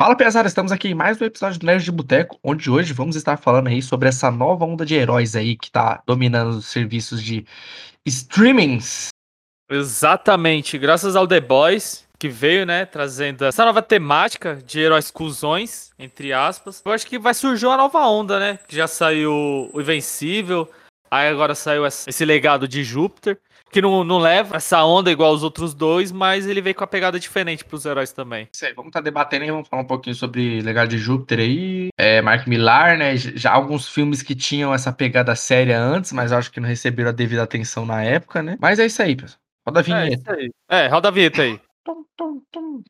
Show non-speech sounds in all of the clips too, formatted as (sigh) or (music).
Fala, pesada, estamos aqui em mais um episódio do Nerd de Boteco, onde hoje vamos estar falando aí sobre essa nova onda de heróis aí que tá dominando os serviços de streamings. Exatamente, graças ao The Boys, que veio, né, trazendo essa nova temática de heróis cuzões, entre aspas. Eu acho que vai surgir uma nova onda, né, que já saiu o Invencível, aí agora saiu esse legado de Júpiter que não, não leva essa onda igual os outros dois, mas ele veio com a pegada diferente pros heróis também. Isso aí, vamos estar tá debatendo aí, vamos falar um pouquinho sobre Legado de Júpiter aí, é, Mark Millar, né, já alguns filmes que tinham essa pegada séria antes, mas acho que não receberam a devida atenção na época, né, mas é isso aí, pessoal. Roda a vinheta. É, isso aí. é roda a vinheta aí. Tum, tum, tum,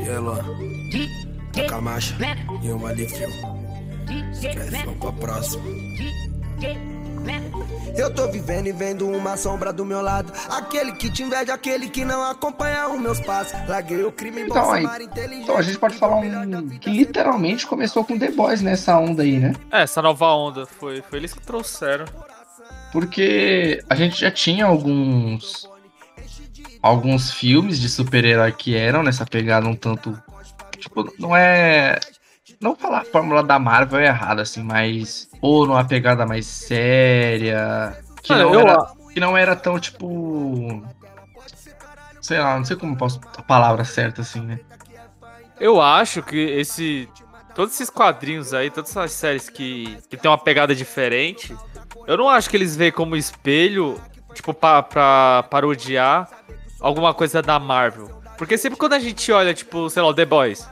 Yellow, a Camacha e uma Lifio. Esquece, vamos pra próxima. Eu tô vivendo e vendo uma sombra do meu lado. Aquele que te inveja, aquele que não acompanha os meus passos. Larguei o crime então, aí, então a gente pode falar um que literalmente começou com The Boys nessa onda aí, né? É, essa nova onda. Foi, foi eles que trouxeram. Porque a gente já tinha alguns alguns filmes de super-herói que eram nessa pegada um tanto. Tipo, não é. Não falar a fórmula da Marvel é errada, assim, mas. Ou numa pegada mais séria. Que, não, eu... era, que não era tão, tipo. Sei lá, não sei como posso. A palavra certa, assim, né? Eu acho que esse. Todos esses quadrinhos aí, todas essas séries que, que tem uma pegada diferente, eu não acho que eles veem como espelho, tipo, pra, pra parodiar alguma coisa da Marvel. Porque sempre quando a gente olha, tipo, sei lá, o The Boys,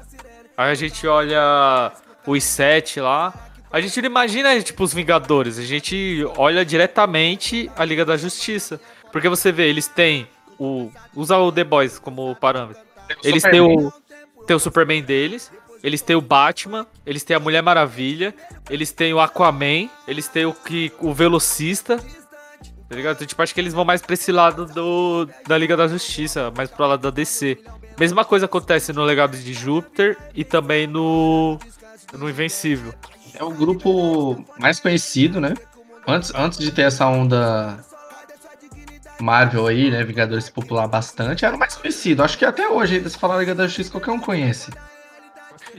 aí a gente olha os sete lá, a gente não imagina, tipo, os Vingadores, a gente olha diretamente a Liga da Justiça. Porque você vê, eles têm o. Usa o The Boys como parâmetro. Eles têm o, têm o Superman deles, eles têm o Batman, eles têm a Mulher Maravilha, eles têm o Aquaman, eles têm o, que, o Velocista, Tá ligado? Então, tipo, acho que eles vão mais pra esse lado do, da Liga da Justiça, mais pro lado da DC. Mesma coisa acontece no Legado de Júpiter e também no, no Invencível. É o grupo mais conhecido, né? Antes, antes de ter essa onda Marvel aí, né? Vingadores popular bastante, era o mais conhecido. Acho que até hoje, se falar Liga da Justiça, qualquer um conhece.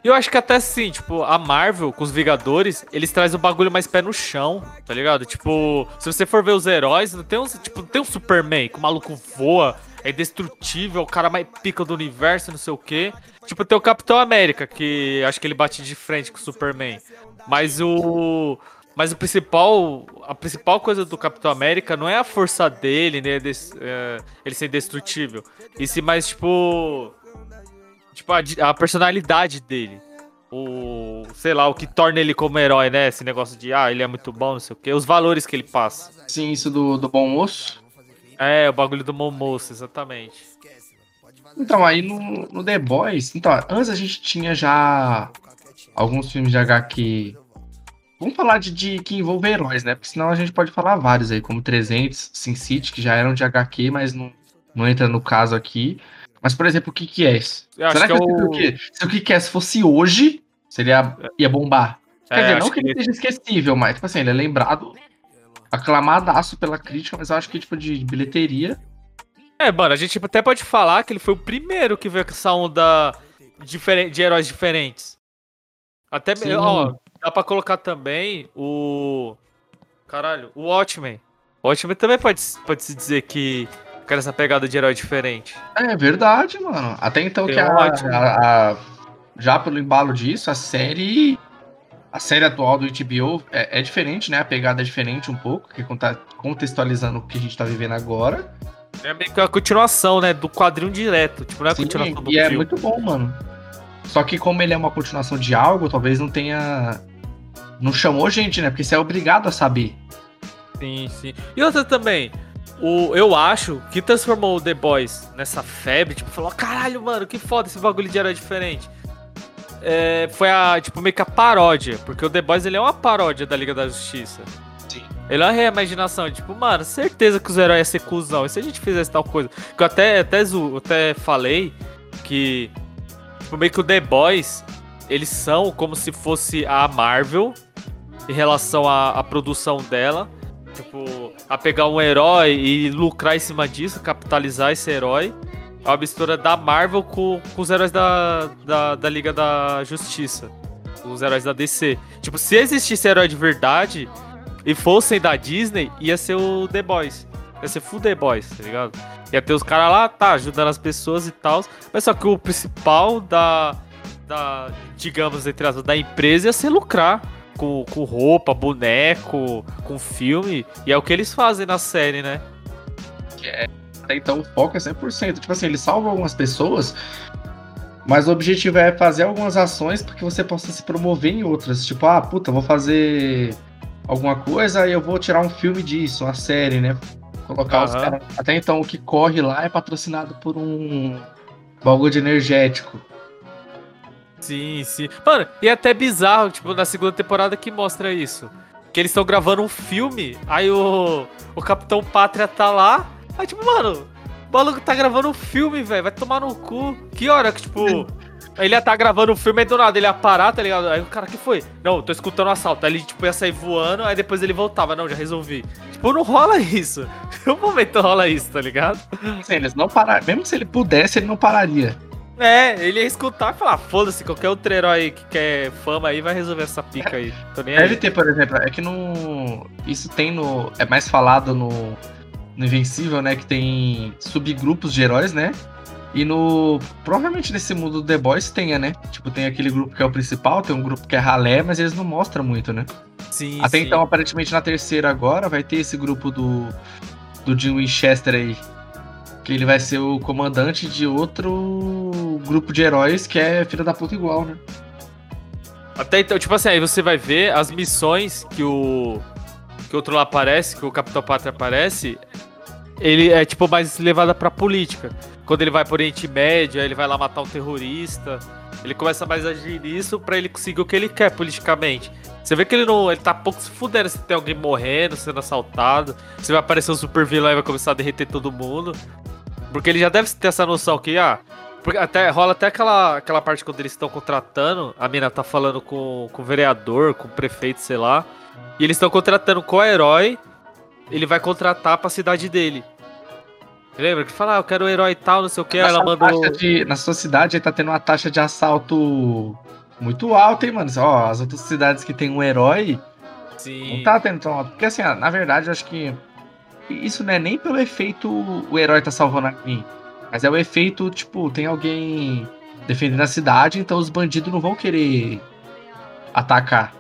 E eu acho que até sim, tipo, a Marvel com os Vingadores, eles trazem o bagulho mais pé no chão, tá ligado? Tipo, se você for ver os heróis, tem um, tipo, tem um Superman que o maluco voa, é indestrutível, o cara mais pica do universo, não sei o quê. Tipo, tem o Capitão América, que acho que ele bate de frente com o Superman. Mas o. Mas o principal. A principal coisa do Capitão América não é a força dele, né? É, ele ser indestrutível. E sim mais, tipo Tipo, a, a, personalidade dele. O. Sei lá, o que torna ele como herói, né? Esse negócio de, ah, ele é muito bom, não sei o quê. Os valores que ele passa. Sim, isso do, do bom moço. É, o bagulho do bom moço, exatamente. Então, aí no, no The Boys. Então, antes a gente tinha já alguns filmes de HQ. Vamos falar de, de que envolve heróis, né? Porque senão a gente pode falar vários aí, como 300, Sin City, que já eram de HQ, mas não, não entra no caso aqui. Mas, por exemplo, o que que é? Será que, que é o... que, se o que que é fosse hoje, seria ia bombar? Quer é, dizer, não que, que ele seja esquecível, mas, tipo assim, ele é lembrado, aclamadaço pela crítica, mas eu acho que, tipo, de bilheteria... É, mano, a gente até pode falar que ele foi o primeiro que veio com essa onda diferente, de heróis diferentes. Até, Sim. ó, dá pra colocar também o... Caralho, o Watchmen. O Watchmen também pode, pode se dizer que Quero essa pegada de herói diferente. É verdade, mano. Até então que a, a, a, já pelo embalo disso, a série a série atual do HBO é, é, diferente, né? A pegada é diferente um pouco, que conta, contextualizando o que a gente tá vivendo agora. É meio que a continuação, né? Do quadrinho direto. Tipo, não é a Sim, continuação do E é é muito bom, mano. Só que como ele é uma continuação de algo, talvez não tenha. Não chamou gente, né? Porque você é obrigado a saber. Sim, sim. E outra também, o, eu acho que transformou o The Boys nessa febre, tipo, falou, caralho, mano, que foda esse bagulho de herói diferente. É, foi a, tipo, meio que a paródia, porque o The Boys ele é uma paródia da Liga da Justiça. Sim. Ele é uma reimaginação, tipo, mano, certeza que os heróis iam ser cuzão. E se a gente fizesse tal coisa? Que eu até, até, até falei que, tipo, meio que o The Boys, eles são como se fosse a Marvel em relação à, à produção dela. Tipo, a pegar um herói e lucrar em cima disso, capitalizar esse herói. É uma mistura da Marvel com, com os heróis da, da, da Liga da Justiça. Os heróis da DC. Tipo, se existisse herói de verdade e fossem da Disney, ia ser o The Boys. Ia ser full The Boys, tá ligado? Ia ter os caras lá, tá, ajudando as pessoas e tal. Mas só que o principal da, da digamos, entre as da empresa ia ser lucrar. Com, com roupa, boneco, com filme. E é o que eles fazem na série, né? É, então o foco é 100%. Tipo assim, eles salvam algumas pessoas, mas o objetivo é fazer algumas ações para que você possa se promover em outras. Tipo, ah, puta, vou fazer alguma coisa e eu vou tirar um filme disso, uma série, né? Colocar uhum. os caras. Até então, o que corre lá é patrocinado por um bagulho de energético. Sim, sim. Mano, e é até bizarro, tipo, na segunda temporada que mostra isso. Que eles estão gravando um filme, aí o, o Capitão Pátria tá lá. Aí, tipo, mano, o maluco tá gravando um filme, velho. Vai tomar no cu. Que hora que, tipo. Ele ia tá gravando um filme e do nada ele ia parar, tá ligado? Aí o cara, que foi? Não, tô escutando um assalto. Aí ele, tipo, ia sair voando, aí depois ele voltava. Não, já resolvi. Tipo, não rola isso. (laughs) No momento rola isso, tá ligado? Eles não pararam. Mesmo se ele pudesse, ele não pararia. É, ele ia escutar e falar, foda-se, qualquer outro herói que quer fama aí vai resolver essa pica aí. Deve aí. ter, por exemplo, é que no. Isso tem no. É mais falado no. No Invencível, né? Que tem subgrupos de heróis, né? E no. Provavelmente nesse mundo do The Boys tenha, né? Tipo, tem aquele grupo que é o principal, tem um grupo que é ralé, mas eles não mostram muito, né? Sim. Até sim. então, aparentemente, na terceira agora vai ter esse grupo do. Do Jim Winchester aí, que ele vai ser o comandante de outro grupo de heróis que é filha da puta igual, né? Até então, tipo assim, aí você vai ver as missões que o. que outro lá aparece, que o Capitão Pátria aparece. Ele é tipo mais levada pra política. Quando ele vai pro Oriente Médio, aí ele vai lá matar um terrorista. Ele começa mais a agir nisso pra ele conseguir o que ele quer politicamente. Você vê que ele não. Ele tá pouco se fudendo se tem alguém morrendo, sendo assaltado. Você vai aparecer um super vilão e vai começar a derreter todo mundo. Porque ele já deve ter essa noção que, ah, porque até, rola até aquela, aquela parte quando eles estão contratando, a mina tá falando com, com o vereador, com o prefeito, sei lá. E eles estão contratando qual herói ele vai contratar pra cidade dele. Lembra? Que fala, ah, eu quero o um herói tal, não sei o que. Ela mandou. De, na sua cidade tá tendo uma taxa de assalto muito alta, hein, mano? Ó, as outras cidades que tem um herói. Sim. Não tá tendo tão alto. Porque assim, na verdade, eu acho que isso não é nem pelo efeito o herói tá salvando alguém. Mas é o efeito, tipo, tem alguém defendendo a cidade, então os bandidos não vão querer atacar.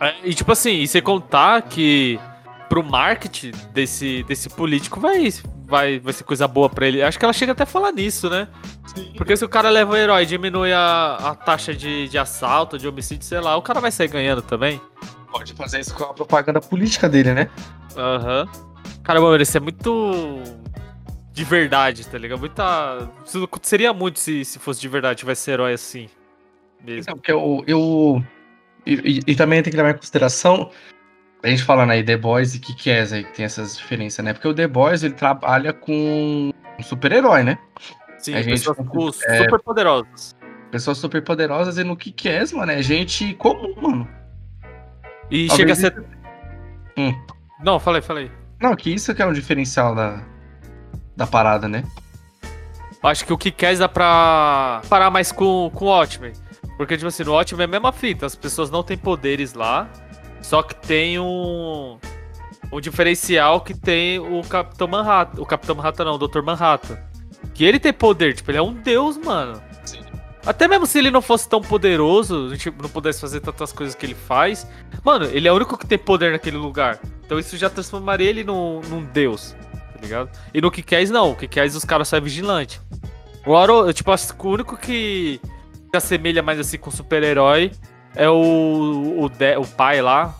É, e tipo assim, e você contar que pro marketing desse, desse político vai, vai, vai ser coisa boa pra ele. Acho que ela chega até a falar nisso, né? Sim. Porque se o cara leva o herói e diminui a, a taxa de, de assalto, de homicídio, sei lá, o cara vai sair ganhando também. Pode fazer isso com a propaganda política dele, né? Aham. Uhum. Caramba, isso é muito de verdade, tá ligado? Muita. Isso não aconteceria muito se, se fosse de verdade, tivesse herói assim. Mesmo. Então, porque eu. eu e, e, também tem que levar em consideração. A gente falando aí The Boys e é aí, que tem essas diferenças, né? Porque o The Boys ele trabalha com um super-herói, né? Sim, a gente, pessoas é, super poderosas. Pessoas super poderosas e no é, mano, é gente comum, mano. E Talvez chega a ser. Hum. Não, falei, falei. Não, que isso que é um diferencial da, da parada, né? Acho que o que quer dá pra parar mais com, com o Watchmen. Porque, tipo assim, no Watchmen é a mesma fita. As pessoas não têm poderes lá. Só que tem um. Um diferencial que tem o Capitão Manhattan. O Capitão Manhattan não, o Dr. Manhattan. Que ele tem poder, tipo, ele é um deus, mano. Até mesmo se ele não fosse tão poderoso, a gente não pudesse fazer tantas coisas que ele faz. Mano, ele é o único que tem poder naquele lugar. Então isso já transformaria ele num, num deus, tá ligado? E no Kikés não, o Kikés os caras são vigilantes. O Aro, tipo, o único que se assemelha mais assim com super-herói é o, o, de, o pai lá.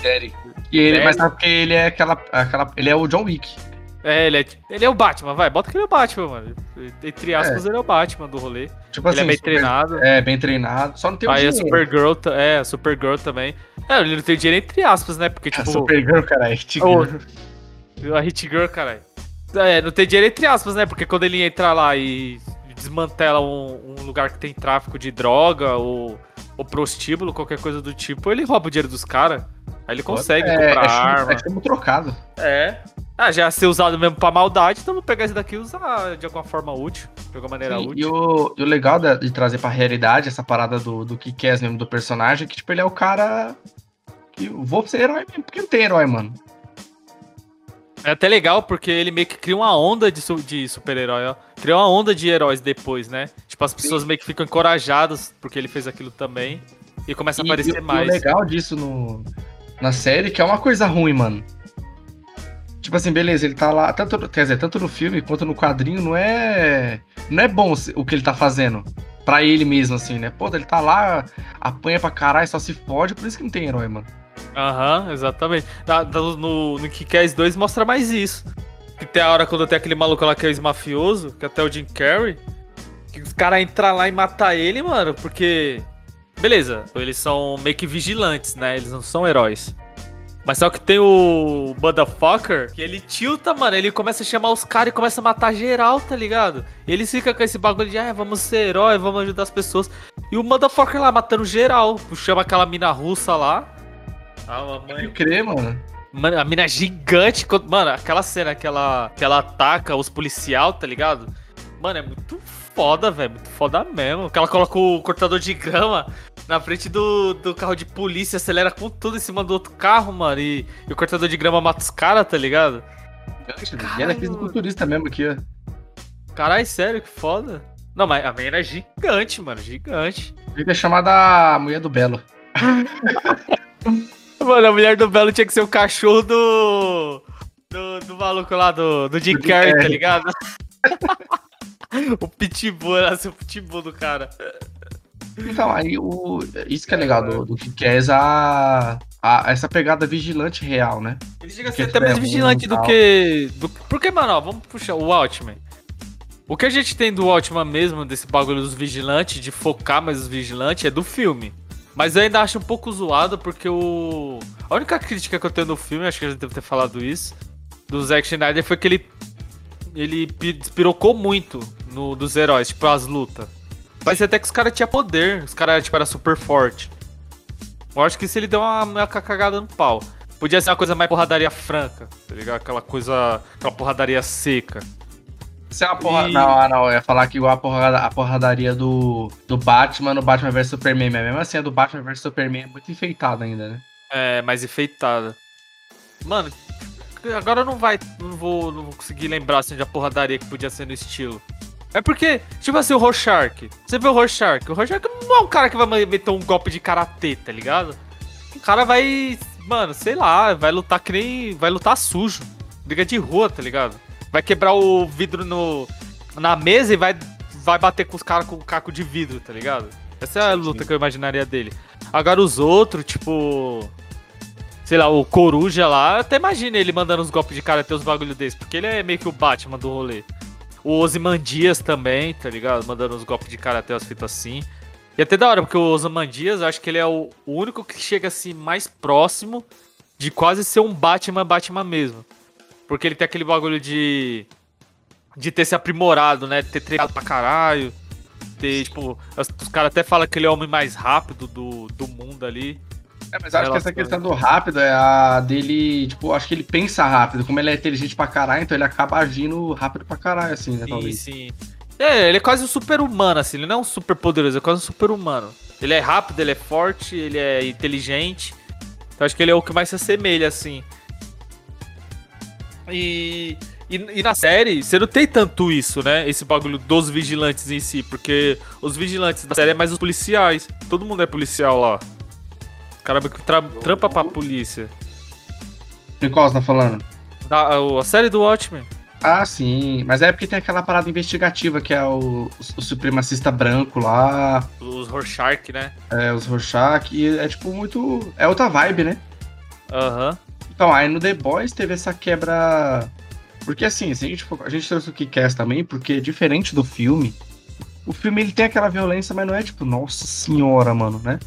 Derek. E ele, mas sabe porque ele é aquela, aquela. Ele é o John Wick. É, ele é, ele é o Batman, vai, bota que ele é o Batman, mano. Entre aspas, é. ele é o Batman do rolê. Tipo ele é assim, é bem super, treinado. É, bem treinado. Só não tem o Aí a Supergirl, é, a Supergirl também. É, ele não tem dinheiro entre aspas, né? Porque, tipo. A Supergirl, cara, Hit Girl. A Hit Girl, caralho. É, não tem dinheiro entre aspas, né? Porque quando ele entra lá e desmantela um, um lugar que tem tráfico de droga ou, ou prostíbulo, qualquer coisa do tipo, ele rouba o dinheiro dos caras. Aí ele consegue é, comprar é arma. É chumbo trocado. É. Ah, já ser usado mesmo pra maldade, então vou pegar esse daqui e usar de alguma forma útil. De alguma maneira Sim, e, útil. o, e o legal da- de trazer pra realidade essa parada do, do que quer mesmo do personagem é que, tipo, ele é o cara. Que eu vou ser herói mesmo, porque não tem herói, mano. É até legal porque ele meio que cria uma onda de, de super-herói, ó. Cria uma onda de heróis depois, né? Tipo, as pessoas meio que ficam encorajadas porque ele fez aquilo também. E começa a E- aparecer e, mais. E o legal disso no, na série que é uma coisa ruim, mano. Tipo assim, beleza, ele tá lá, tanto, quer dizer, tanto no filme quanto no quadrinho, não é. Não é bom o que ele tá fazendo. Pra ele mesmo, assim, né? Pô, ele tá lá, apanha pra caralho, só se fode, por isso que não tem herói, mano. Aham, exatamente. Na- no, no, Kick-Ass 2 mostra mais isso. Que tem a hora quando tem aquele maluco lá que é ex-mafioso, que até o Jim Carrey, que os caras entram lá e matar ele, mano, porque... Beleza, eles são meio que vigilantes, né? Eles não são heróis. Mas só que tem o Motherfucker, que ele tilta, mano. Ele começa a chamar os caras e começa a matar geral, tá ligado? E eles ficam com esse bagulho de, ah, vamos ser herói, vamos ajudar as pessoas. E o Motherfucker lá matando geral. Chama aquela mina russa lá. Ah, mãe. Pode crer, mano. Mano, a mina é gigante. Mano, aquela cena que ela, que ela ataca os policial, tá ligado? Mano, é muito foda, velho. Muito foda mesmo. Que ela coloca o cortador de grama na frente do, do carro de polícia, acelera com tudo em cima do outro carro, mano. E, e o cortador de grama mata os caras, tá ligado? E ela é fisiculturista mesmo aqui, ó. Caralho, sério, que foda. Não, mas a mina é gigante, mano. Gigante. Ele é chamada a mulher do Belo. (laughs) Mano, a mulher do Belo tinha que ser o cachorro do. Do, do maluco lá, do, do Jim Carrey, tá ligado? (laughs) (laughs) o pitbull, era ser o pitbull do cara. Então, aí o. Isso que é legal do, do que é essa, a- essa pegada vigilante real, né? Ele chega a ser até mais vigilante do que. Do... Porque, mano, ó, vamos puxar o Watchmen. O que a gente tem do Watchmen mesmo, desse bagulho dos vigilantes, de focar mais os vigilantes, é do filme. Mas eu ainda acho um pouco zoado porque o. A única crítica que eu tenho no filme, acho que eu já devo ter falado isso, do Zack Snyder foi que ele. Ele pi- despirocou muito no, dos heróis, tipo, as lutas. Parecia até que os caras tinham poder, os caras, tipo, era super forte. Eu acho que isso ele deu uma, uma cagada no pau. Podia ser uma coisa mais porradaria franca, tá ligado? Aquela coisa. Aquela porradaria seca. Isso é uma porra. E- Não, não, eu ia falar que igual a, porrada, a porradaria do, do Batman no Batman vs Superman, mas mesmo assim a do Batman vs Superman é muito enfeitada ainda, né? É, mais enfeitada. Mano, agora não vai. Não vou, não vou conseguir lembrar assim, da porradaria que podia ser no estilo. É porque, tipo assim, o Rorschach. Você vê o Rorschach? O Rorschach não é um cara que vai meter um golpe de karatê, tá ligado? O cara vai. Mano, sei lá, vai lutar que nem. Vai lutar sujo. Briga de rua, tá ligado? Vai quebrar o vidro no, na mesa e vai, vai bater com os caras com o caco de vidro, tá ligado? Essa é a luta que eu imaginaria dele. Agora os outros, tipo. Sei lá, o Coruja lá, eu até imagino ele mandando uns golpes de cara ter os bagulho desse, porque ele é meio que o Batman do rolê. O Ozymandias também, tá ligado? Mandando uns golpes de karatê, as fitas assim. E até da hora, porque o Ozymandias, acho que ele é o, único que chega assim mais próximo de quase ser um Batman, Batman mesmo. Porque ele tem aquele bagulho de. de ter se aprimorado, né? Ter treinado pra caralho. Ter, tipo, os, os caras até falam que ele é o homem mais rápido do, do mundo ali. É, mas eu acho que essa Relação. questão do rápido é a dele, tipo, acho que ele pensa rápido. Como ele é inteligente pra caralho, então ele acaba agindo rápido pra caralho, assim, né? Sim, Talvez. sim. É, ele é quase um super-humano, assim. Ele não é um super poderoso, ele é quase um super-humano. Ele é rápido, ele é forte, ele é inteligente. Então acho que ele é o que mais se assemelha, assim. E, e, e na série, você não tem tanto isso, né? Esse bagulho dos vigilantes em si. Porque os vigilantes da série é mais os policiais. Todo mundo é policial lá. O cara que tra trampa pra polícia. De qual você tá falando? Da, a série do Watchmen. Ah, sim. Mas é porque tem aquela parada investigativa que é o, o supremacista branco lá, Os Rorschach, né? é, os Rorschach, e é tipo muito. É outra vibe, né? Aham. Então, aí no The Boys teve essa quebra. Porque assim, se a, gente, for- a gente trouxe o Kick-Ass também, porque diferente do filme, o filme ele tem aquela violência, mas não é tipo, nossa senhora, mano, né?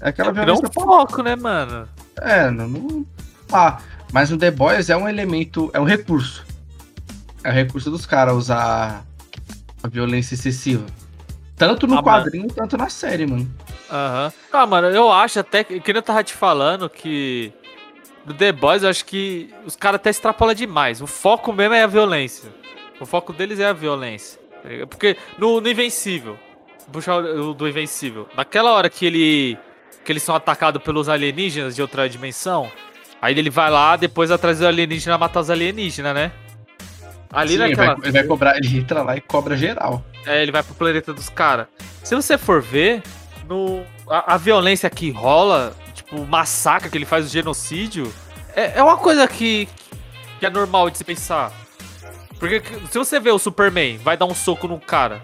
É aquela Virou violência. um foco, né, mano? É, não. não ah, mas no The Boys é um elemento, é um recurso. É o recurso dos caras usar a violência excessiva. Tanto no Ah, quadrinho, tanto na série, mano. Aham. Ah, mano, eu acho até que, que eu tava te falando que no The Boys eu acho que os caras até extrapolam demais. O foco mesmo é a violência. O foco deles é a violência. tá? Porque no, no Invencível, puxar o do Invencível, naquela hora que ele que eles são atacados pelos alienígenas de outra dimensão, aí ele vai lá depois atrás do alienígena matar os alienígenas, né? Ali Sim, ele, vai, naquela ele vai cobrar, ele entra lá e cobra geral. é, ele vai pro planeta dos caras. Se você for ver, no, a, a violência que rola, tipo, o massacre que ele faz, o genocídio, é, é uma coisa que, que é normal de se pensar. Porque se você vê o Superman, vai dar um soco no cara,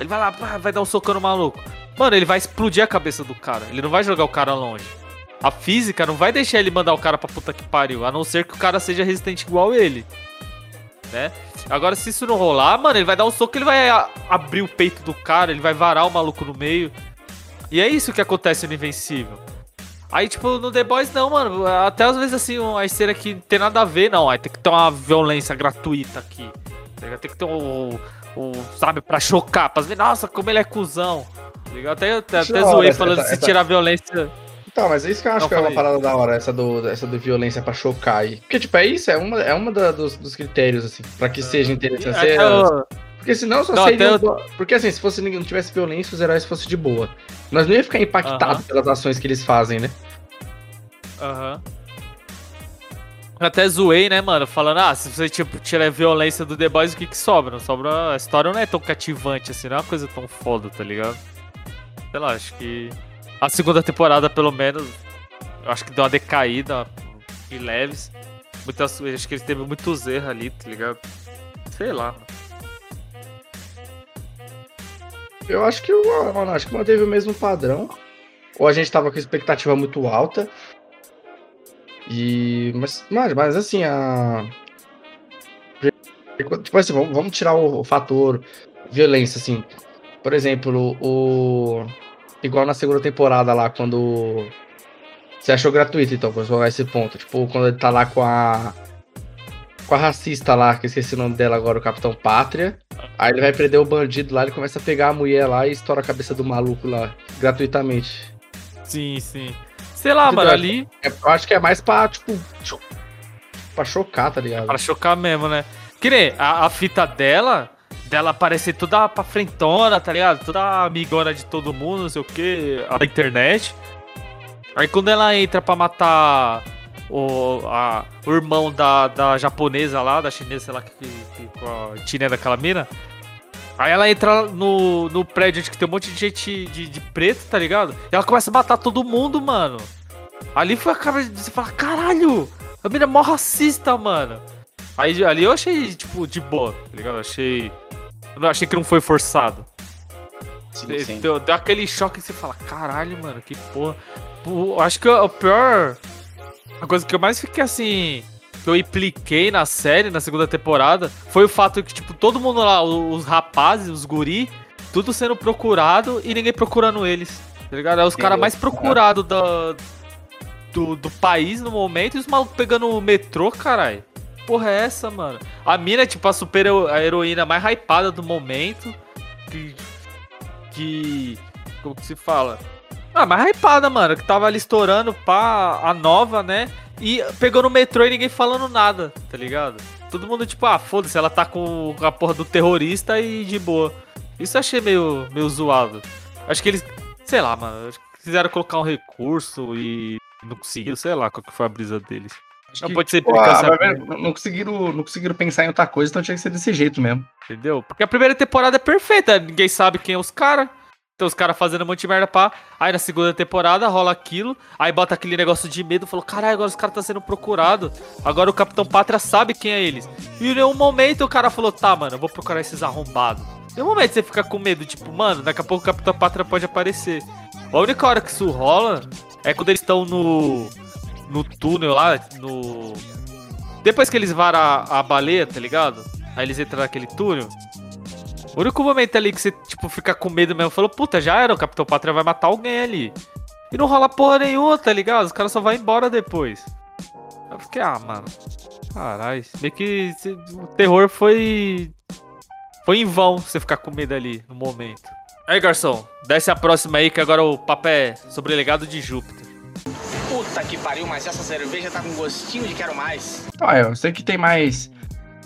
ele vai lá, pá, vai dar um soco no maluco. Mano, ele vai explodir a cabeça do cara, ele não vai jogar o cara longe. A física não vai deixar ele mandar o cara pra puta que pariu, a não ser que o cara seja resistente igual ele. Né? Agora, se isso não rolar, mano, ele vai dar um soco, ele vai abrir o peito do cara, ele vai varar o maluco no meio. E é isso que acontece no Invencível. Aí, tipo, no The Boys, não, mano. Até às vezes, assim, uma cena que não tem nada a ver, não. Aí tem que ter uma violência gratuita aqui. Tem que ter um, um, sabe, pra chocar, pra ver, nossa, como ele é cuzão. tá ligado? Até, até, até zoei essa- falando essa- se essa- tirar a violência. Então, mas é isso que eu acho Não, que é uma parada da hora, essa do, essa do violência pra chocar aí. Porque, tipo, é isso, é uma, é uma da- dos, dos critérios, assim, pra que seja interessante. É- o- Porque senão só Não, seria. até Porque assim, se fosse ninguém não tivesse violência, os heróis fossem de boa. Nós não ia ficar impactado Aham. pelas ações que eles fazem, né? Aham. Eu Até zoei, né, mano? Falando, ah, se você tipo, tirar a violência do The Boys, o que que sobra? Sobra. A história não é tão cativante assim, não é uma coisa tão foda, tá ligado? Sei lá, acho que. A segunda temporada, pelo menos, eu acho que deu uma decaída de leves. Muitas, acho que eles teve muitos erros ali, tá ligado? Sei lá. Eu acho que mano, acho que manteve o mesmo padrão. Ou a gente tava com expectativa muito alta. E. Mas, mas, mas assim, a. Tipo assim, vamos, tirar o, o fator violência, assim. Por exemplo, o. Igual na segunda temporada lá, quando. Você achou gratuito, então, pra jogar esse ponto. Tipo, quando ele tá lá com a. Com a racista lá, que eu esqueci o nome dela agora, o Capitão Pátria. Aí ele vai prender o bandido lá, ele começa a pegar a mulher lá e estoura a cabeça do maluco lá, gratuitamente. Sim, sim. Sei lá, mano, ali. É, eu acho que é mais pra, tipo, pra chocar, tá ligado? Pra chocar mesmo, né? Que nem a, a fita dela, dela parecer toda pra frentona, tá ligado? Toda amigona de todo mundo, não sei o que, a internet. Aí quando ela entra pra matar o, a- o irmão da, da japonesa lá, da chinesa, sei lá, que, que, com a etnia daquela mina. Aí ela entra no, no prédio onde que tem um monte de gente de, de preto, tá ligado? E ela começa a matar todo mundo, mano. Ali foi a cara de você falar, caralho, a mina é mó racista, mano. Aí ali eu achei, tipo, de boa, tá ligado? Eu achei. Eu achei que não foi forçado. Sim, Deu, deu aquele choque que você fala, caralho, mano, que porra. Pô, acho que o pior. A coisa que eu mais fiquei assim. Que eu impliquei na série, na segunda temporada, foi o fato que, tipo, todo mundo lá, os rapazes, os guri, tudo sendo procurado e ninguém procurando eles. Tá ligado? É os caras mais procurados da, do, do país no momento e os malucos pegando o metrô, caralho. Porra, é essa, mano? A mina é tipo a super a heroína mais hypada do momento. Que. Que. Como que se fala? Ah, mais hypada, mano. Que tava ali estourando pá, a nova, né? E pegou no metrô e ninguém falando nada, tá ligado? Todo mundo tipo, ah, foda-se, ela tá com a porra do terrorista e de boa. Isso eu achei meio, meio zoado. Acho que eles. Sei lá, mano. Quiseram colocar um recurso e não conseguiram, sei lá qual que foi a brisa deles. Acho Não que, pode ser pô, ah, não conseguiram, não conseguiram pensar em outra coisa, então tinha que ser desse jeito mesmo. Entendeu? Porque a primeira temporada é perfeita, ninguém sabe quem é os caras. Os caras fazendo um monte de merda pá. Aí na segunda temporada rola aquilo. Aí bota aquele negócio de medo. Falou, caralho, agora os caras tá sendo procurado. Agora o Capitão Pátria sabe quem é eles. E em nenhum momento o cara falou, tá, mano, eu vou procurar esses arrombados. Em nenhum momento você fica com medo, tipo, mano, daqui a pouco o Capitão Pátria pode aparecer. A única hora que isso rola é quando eles estão no. no túnel lá, no. Depois que eles varam a, a baleia, tá ligado? Aí eles entram naquele túnel. O único momento ali que você, tipo, fica com medo mesmo, falou, puta, já era, o Capitão Pátria vai matar alguém ali. E não rola porra nenhuma, tá ligado? Os caras só vão embora depois. Eu fiquei, ah, mano. Caralho. Meio que o terror foi. foi em vão você ficar com medo ali no momento. Aí, garçom, desce a próxima aí que agora o papo é sobre o legado de Júpiter. Puta que pariu, mas essa cerveja tá com gostinho de quero mais. Ah, eu sei que tem mais.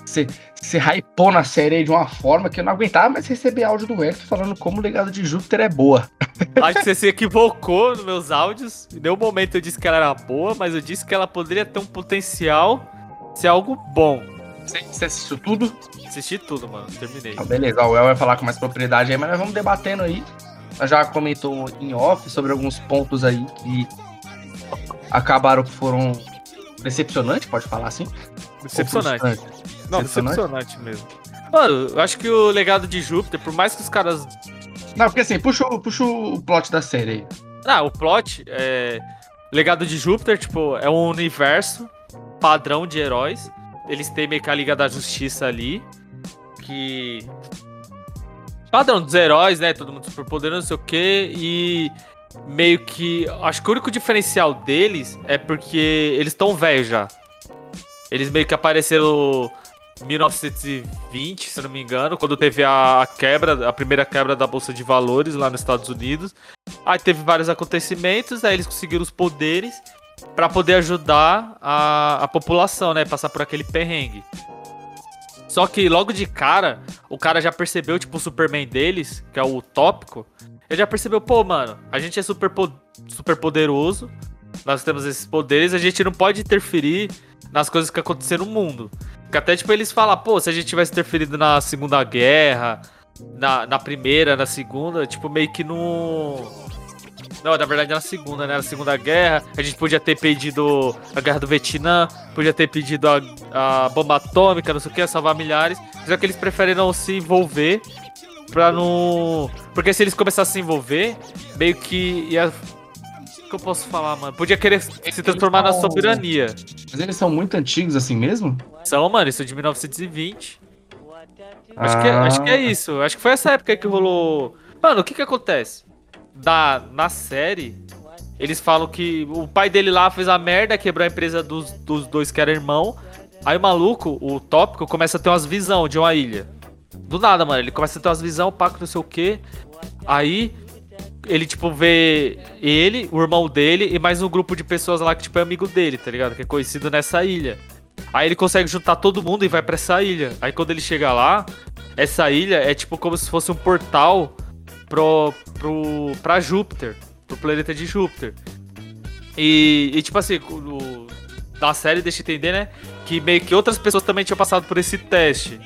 Você, você hypou na série aí de uma forma que eu não aguentava mais receber áudio do Hector falando como o legado de Júpiter é boa. Acho que você se equivocou nos meus áudios. Em nenhum momento eu disse que ela era boa, mas eu disse que ela poderia ter um potencial ser algo bom. Você, você assistiu tudo? Assisti tudo, mano. Terminei. Ah, beleza, o El vai falar com mais propriedade aí, mas nós vamos debatendo aí. Nós já comentou em off sobre alguns pontos aí que acabaram que foram decepcionantes, pode falar assim? Decepcionante. Não, decepcionante mesmo. Mano, eu acho que o legado de Júpiter, por mais que os caras. Não, porque assim, puxa, o- puxa o plot da série aí. Ah, o plot é. Legado de Júpiter, tipo, é um universo padrão de heróis. Eles têm meio que a Liga da Justiça ali. Que. Padrão dos heróis, né? Todo mundo super poderoso, não sei o quê. E meio que. Acho que o único diferencial deles é porque eles estão velhos já. Eles meio que apareceram 1920, se não me engano, quando teve a quebra, a primeira quebra da Bolsa de Valores lá nos Estados Unidos. Aí teve vários acontecimentos, aí eles conseguiram os poderes pra poder ajudar a, a população, né? Passar por aquele perrengue. Só que logo de cara, o cara já percebeu, tipo, o Superman deles, que é o tópico. Ele já percebeu, pô, mano, a gente é super, po- super poderoso, nós temos esses poderes, a gente não pode interferir nas coisas que aconteceram no mundo. Que até, tipo, eles falam, pô, se a gente tivesse interferido na Segunda Guerra, na, na primeira, na segunda, tipo, meio que no. Não, na verdade na segunda, né? Na Segunda Guerra, a gente podia ter pedido a Guerra do Vietnã, podia ter pedido a, a bomba atômica, não sei o que, salvar milhares. Só que eles preferem não se envolver pra não. Porque se eles começassem a se envolver, meio que ia. O que eu posso falar, mano? Podia querer se transformar na soberania. Mas eles são muito antigos assim mesmo? São, mano, isso é de 1920. Acho, que, Ah. acho que é isso. Acho que foi essa época que rolou. Mano, o que que acontece? Da, na série, eles falam que o pai dele lá fez a merda, quebrou a empresa dos, dos dois que eram irmão. Aí o maluco, o tópico, começa a ter umas visão de uma ilha. Do nada, mano. Ele começa a ter umas visão, pacto, não sei o quê. Aí ele, tipo, vê ele, o irmão dele e mais um grupo de pessoas lá que, tipo, é amigo dele, tá ligado? Que é conhecido nessa ilha. Aí ele consegue juntar todo mundo e vai pra essa ilha. Aí quando ele chega lá, essa ilha é tipo como se fosse um portal pro, pro, pra Júpiter, pro planeta de Júpiter. E, e, tipo assim, o, na série deixa entender, né? Que meio que outras pessoas também tinham passado por esse teste.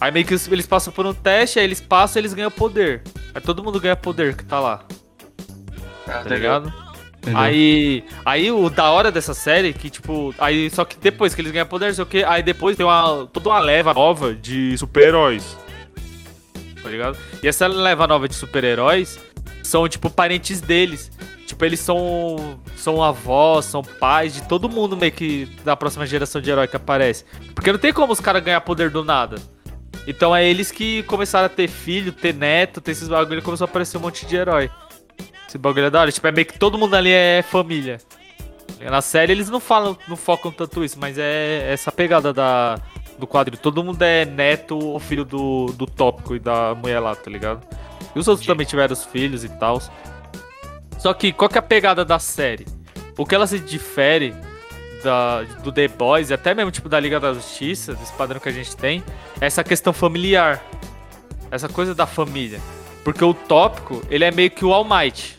Aí meio que eles passam por um teste, aí eles passam e eles ganham poder. Aí todo mundo ganha poder que tá lá, tá ligado? Entendeu? Aí, aí o da hora dessa série, que tipo, aí só que depois que eles ganham poder, não sei o que, aí depois tem uma, toda uma leva nova de super-heróis. Tá ligado? E essa leva nova de super-heróis são, tipo, parentes deles. Tipo, eles são, são avós, são pais de todo mundo meio que da próxima geração de herói que aparece. Porque não tem como os caras ganhar poder do nada. Então é eles que começaram a ter filho, ter neto, ter esses bagulho e começou a aparecer um monte de herói. Esse bagulho é da hora. Tipo, é meio que todo mundo ali é família. Na série eles não falam, não focam tanto isso, mas é essa pegada da, do quadro. Todo mundo é neto ou filho do, do tópico e da mulher lá, tá ligado? E os outros também tiveram os filhos e tal. Só que qual que é a pegada da série? O que ela se difere da, do The Boys, até mesmo tipo da Liga da Justiça, desse padrão que a gente tem, é essa questão familiar. Essa coisa da família. Porque o tópico, ele é meio que o All Might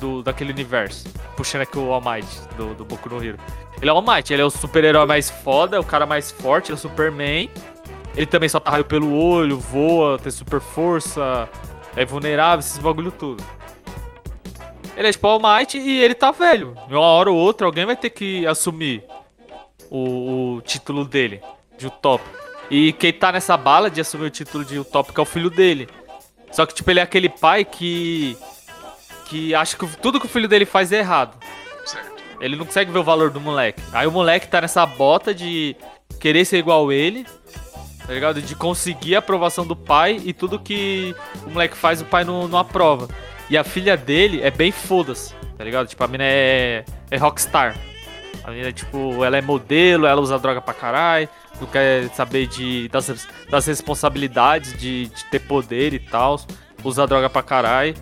do, daquele universo. Puxando aqui o All Might do, do Boku no Hero. Ele é o All Might, ele é o super-herói mais foda, é o cara mais forte, ele é o Superman. Ele também solta raio pelo olho, voa, tem super força, é vulnerável, esses bagulho tudo. Ele é tipo All Might e ele tá velho. De uma hora ou outra, alguém vai ter que assumir o, o título dele, de Utópico. E quem tá nessa bala de assumir o título de Utópico é o filho dele. Só que, tipo, ele é aquele pai que. que acha que tudo que o filho dele faz é errado. Ele não consegue ver o valor do moleque. Aí o moleque tá nessa bota de querer ser igual ele, tá ligado? De conseguir a aprovação do pai e tudo que o moleque faz, o pai não, não aprova. E a filha dele é bem foda-se, tá ligado? Tipo, a mina é, é rockstar. A menina, tipo, ela é modelo, ela usa droga pra caralho, não quer saber de, das, das responsabilidades de, de ter poder e tal, usa droga pra caralho.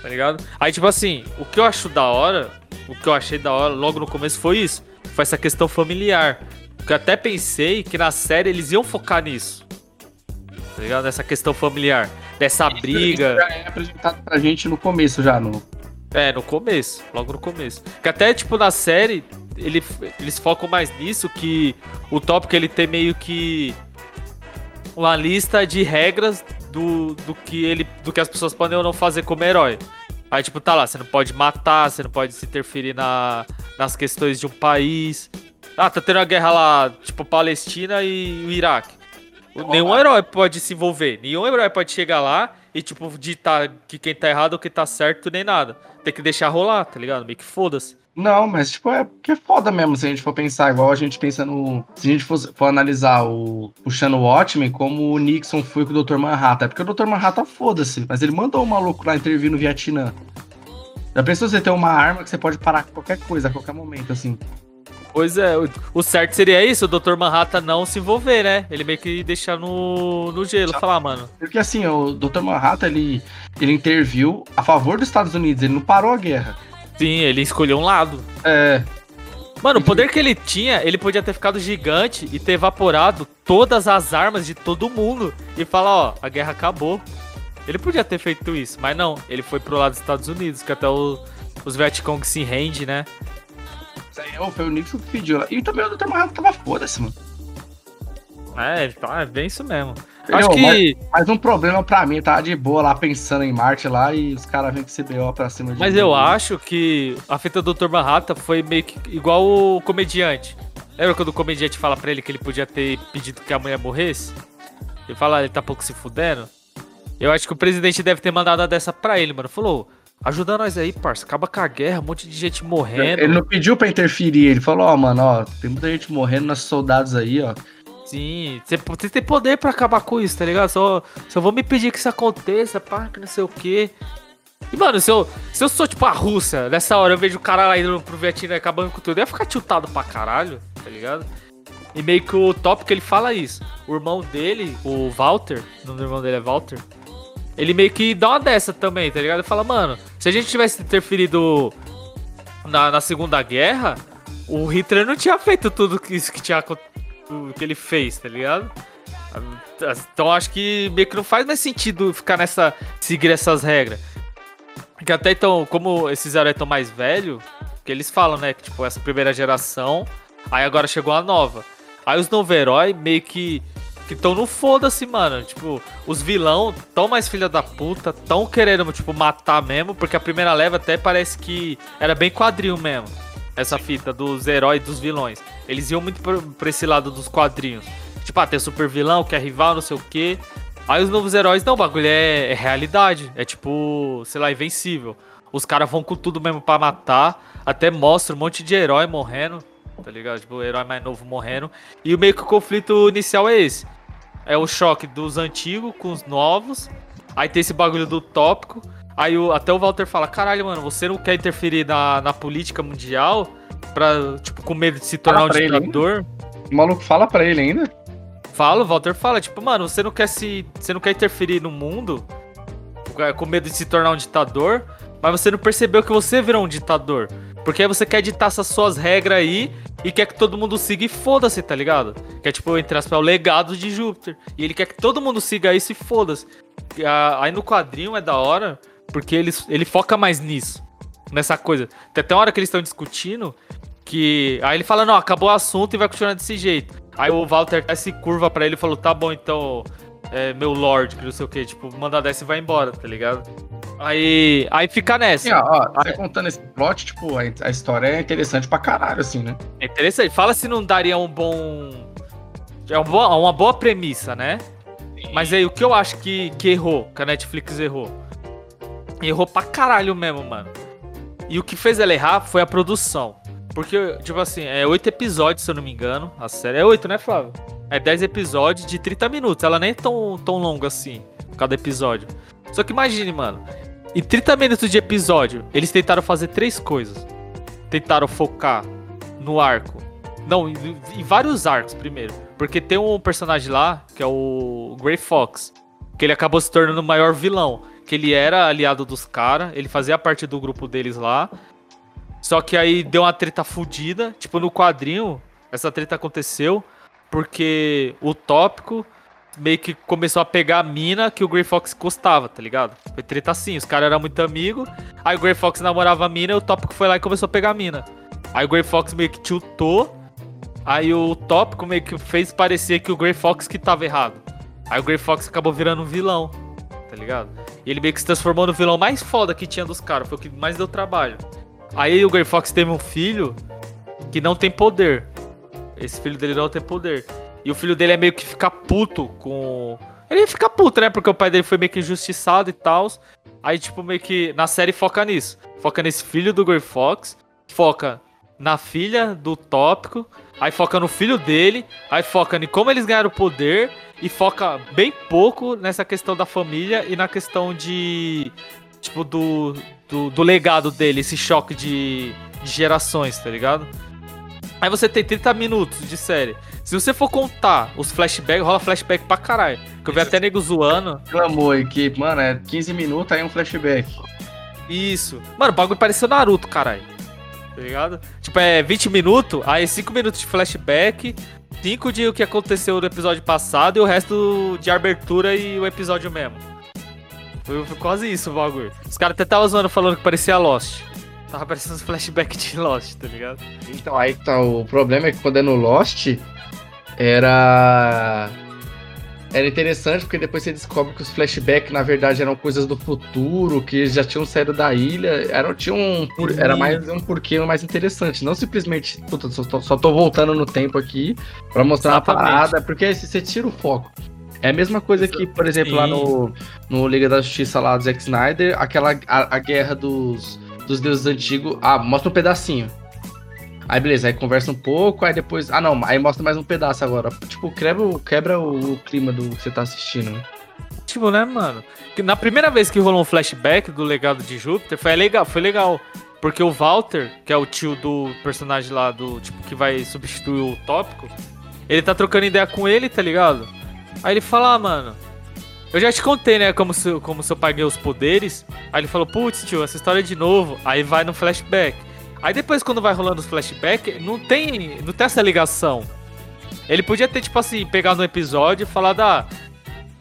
Tá ligado? Aí, tipo assim, o que eu acho da hora, o que eu achei da hora logo no começo foi isso. Foi essa questão familiar. Que eu até pensei que na série eles iam focar nisso. Tá ligado? Nessa questão familiar. Dessa briga. Isso já é apresentado pra gente no começo, já. No... É, no começo. Logo no começo. Que até, tipo, na série, ele, eles focam mais nisso, que o tópico ele tem meio que uma lista de regras do, do que ele do que as pessoas podem ou não fazer como herói. Aí, tipo, tá lá, você não pode matar, você não pode se interferir na, nas questões de um país. Ah, tá tendo uma guerra lá, tipo, Palestina e o Iraque. Nenhum herói pode se envolver. Nenhum herói pode chegar lá e, tipo, ditar que quem tá errado ou quem tá certo, nem nada. Tem que deixar rolar, tá ligado? Meio que foda-se. Não, mas tipo, é porque é foda mesmo se a gente for pensar, igual a gente pensa no. Se a gente for, for analisar o puxando o Watchmen, como o Nixon foi com o Dr. Manhattan. É porque o Dr. Manhattan foda-se, mas ele mandou o maluco lá intervir no Vietnã. Já pensou você ter uma arma que você pode parar qualquer coisa, a qualquer momento, assim? Pois é, o, certo seria isso, o Dr. Manhattan não se envolver, né? Ele meio que deixar no, no gelo, Já- falar, mano. Porque assim, o Dr. Manhattan, ele, ele interviu a favor dos Estados Unidos, ele não parou a guerra. Sim, ele escolheu um lado. É, Mano, o poder que ele tinha, ele podia ter ficado gigante e ter evaporado todas as armas de todo mundo e falar, ó, a guerra acabou. Ele podia ter feito isso, mas não. Ele foi pro lado dos Estados Unidos, que até o- os Vietcong se rende, né? Ó, foi o Nixon que pediu. E também o Dr. Manhattan tava foda-se, mano. É, tá, é bem isso mesmo. Eu Entendeu? acho que. Mas um problema pra mim, tava de boa lá pensando em Marte lá e os caras vêm com CBO pra cima de Mas mim. eu acho que a fita do Dr. Manhattan foi meio que igual o comediante. Lembra quando o comediante fala pra ele que ele podia ter pedido que a mulher morresse? Ele fala, ele tá pouco se fudendo. Eu acho que o presidente deve ter mandado a dessa pra ele, mano. Falou, ajuda nós aí, parça. Acaba com a guerra, um monte de gente morrendo. Ele não pediu pra interferir, ele falou, ó, mano, ó, tem muita gente morrendo, nossos soldados aí, ó. Sim, você você tem poder pra acabar com isso, tá ligado? Só, só vou me pedir que isso aconteça, pá, que não sei o quê. E, mano, se eu, se eu sou tipo a Rússia, nessa hora eu vejo o cara lá indo pro Vietnã acabando com tudo, eu ia ficar tiltado pra caralho, tá ligado? E meio que o tópico ele fala isso. O irmão dele, o Walter, o nome do irmão dele é Walter, ele meio que dá uma dessa também, tá ligado? Ele fala, mano, se a gente tivesse interferido na, na Segunda Guerra, o Hitler não tinha feito tudo que- isso que tinha acon- o que ele fez, tá ligado? Então acho que meio que não faz mais sentido ficar nessa. seguir essas regras. Porque até então, como esses heróis estão mais velhos, que eles falam, né? Que tipo, essa primeira geração, aí agora chegou a nova. Aí os novos heróis meio que. Que estão no foda-se, mano. Tipo, os vilão tão mais filha da puta, tão querendo, tipo, matar mesmo, porque a primeira leva até parece que era bem quadril mesmo. Essa fita dos heróis e dos vilões. Eles iam muito por, por esse lado dos quadrinhos. Tipo, ah, tem super vilão, que é rival, não sei o quê. Aí os novos heróis, não, o bagulho é, é realidade. É tipo, sei lá, invencível. Os caras vão com tudo mesmo pra matar. Até mostra um monte de herói morrendo. Tá ligado? Tipo, o herói mais novo morrendo. E meio que o conflito inicial é esse. É o choque dos antigos com os novos. Aí tem esse bagulho do tópico. Aí o- até o Walter fala: caralho, mano, você não quer interferir na, na política mundial? Pra, tipo, com medo de se tornar Fala um ditador? O maluco fala pra ele ainda. Fala, o Walter fala, tipo, mano, você não quer se. Você não quer interferir no mundo é, com medo de se tornar um ditador, mas você não percebeu que você virou um ditador. Porque aí você quer ditar essas suas regras aí e quer que todo mundo siga e foda-se, tá ligado? Que é tipo, entre aspas, é o legado de Júpiter. E ele quer que todo mundo siga isso e foda-se. Aí no quadrinho é da hora, porque ele, ele foca mais nisso. Nessa coisa. Tem até uma hora que eles estão discutindo que. Aí ele fala, não, acabou o assunto e vai continuar desse jeito. Aí o Walter se curva pra ele e falou, tá bom, então, é, meu lord, que não sei o que, tipo, manda dessa e vai embora, tá ligado? Aí, aí fica nessa. Ó, ó, você é. contando esse plot, tipo, a, a história é interessante pra caralho, assim, né? É interessante. Fala se não daria um bom. É uma boa, uma boa premissa, né? Mas aí, o que eu acho que, que errou, que a Netflix errou? Errou pra caralho mesmo, mano. E o que fez ela errar foi a produção. Porque, tipo assim, é oito episódios, se eu não me engano. A série é oito, né, Flávio? É 10 episódios de 30 minutos. Ela nem é tão, tão longa assim, cada episódio. Só que imagine, mano. Em 30 minutos de episódio, eles tentaram fazer três coisas. tentaram focar no arco? Não, em, em vários arcos primeiro. Porque tem um personagem lá, que é o Grey Fox, que ele acabou se tornando o maior vilão. Que ele era aliado dos caras, ele fazia parte do grupo deles lá. Só que aí deu uma treta fodida. Tipo, no quadrinho, essa treta aconteceu porque o tópico meio que começou a pegar a mina que o Grey Fox gostava, tá ligado? Foi treta assim, os caras eram muito amigos. Aí o Grey Fox namorava a mina e o tópico foi lá e começou a pegar a mina. Aí o Grey Fox meio que tiltou. Aí o tópico meio que fez parecer que o Grey Fox que tava errado. Aí o Grey Fox acabou virando um vilão, tá ligado? E ele meio que se transformou no vilão mais foda que tinha dos caras, foi o que mais deu trabalho. Aí o Grey Fox teve um filho que não tem poder. Esse filho dele não tem poder. E o filho dele é meio que ficar puto com. Ele fica puto, né? Porque o pai dele foi meio que injustiçado e tal. Aí, tipo, meio que na série foca nisso. Foca nesse filho do Grey Fox. Foca na filha do tópico. Aí foca no filho dele. Aí foca em como eles ganharam poder. E foca bem pouco nessa questão da família e na questão de. Tipo, do, do, do legado dele, esse choque de, de gerações, tá ligado? Aí você tem 30 minutos de série. Se você for contar os flashbacks, rola flashback pra caralho. Que eu vi até nego zoando. Clamou aqui, mano, é 15 minutos, aí um flashback. Isso. Mano, o bagulho pareceu Naruto, caralho. Tá ligado? Tipo, é 20 minutos, aí 5 minutos de flashback, 5 de o que aconteceu no episódio passado e o resto de abertura e o episódio mesmo. Foi, foi quase isso o bagulho. Os caras até estavam zoando falando que parecia Lost. Tava parecendo uns flashbacks de Lost, tá ligado? Então, aí tá. O problema é que quando é no Lost, era. Era interessante porque depois você descobre que os flashbacks, na verdade, eram coisas do futuro, que já tinham saído da ilha. Era, tinha um, era mais um porquê mais interessante. Não simplesmente, puta, só, tô, só tô voltando no tempo aqui pra mostrar Exatamente. uma parada, porque aí você tira o foco. É a mesma coisa que, por exemplo, lá Sim. no, no Liga da Justiça lá do Zack Snyder, aquela a, a guerra dos, dos deuses antigos. Ah, mostra um pedacinho. Aí beleza, aí conversa um pouco, aí depois. Ah não, aí mostra mais um pedaço agora. Tipo, quebra, o- quebra o, o clima do que você tá assistindo, né? Tipo, né, mano? Na primeira vez que rolou um flashback do legado de Júpiter, foi legal, foi legal. Porque o Walter, que é o tio do personagem lá do, tipo, que vai substituir o tópico, ele tá trocando ideia com ele, tá ligado? Aí ele fala, ah, mano, eu já te contei, né, como seu, como seu pai ganhou os poderes. Aí ele falou, putz, tio, essa história é de novo. Aí vai no flashback. Aí depois, quando vai rolando os flashback, não tem, não tem essa ligação. Ele podia ter, tipo assim, pegado um episódio e falado, ah,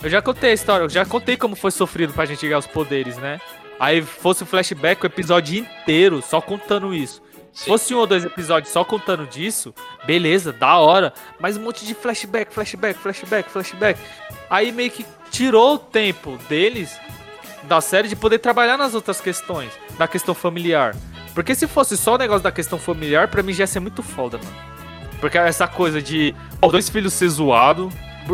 eu já contei a história, eu já contei como foi sofrido pra gente ganhar os poderes, né? Aí fosse o flashback, o episódio inteiro só contando isso. Se fosse um ou dois episódios só contando disso, beleza, da hora. Mas um monte de flashback, flashback, flashback, flashback. Aí meio que tirou o tempo deles da série de poder trabalhar nas outras questões, da questão familiar. Porque se fosse só o negócio da questão familiar, pra mim já ia ser muito foda, mano. Porque essa coisa de ó, dois filhos ser zoado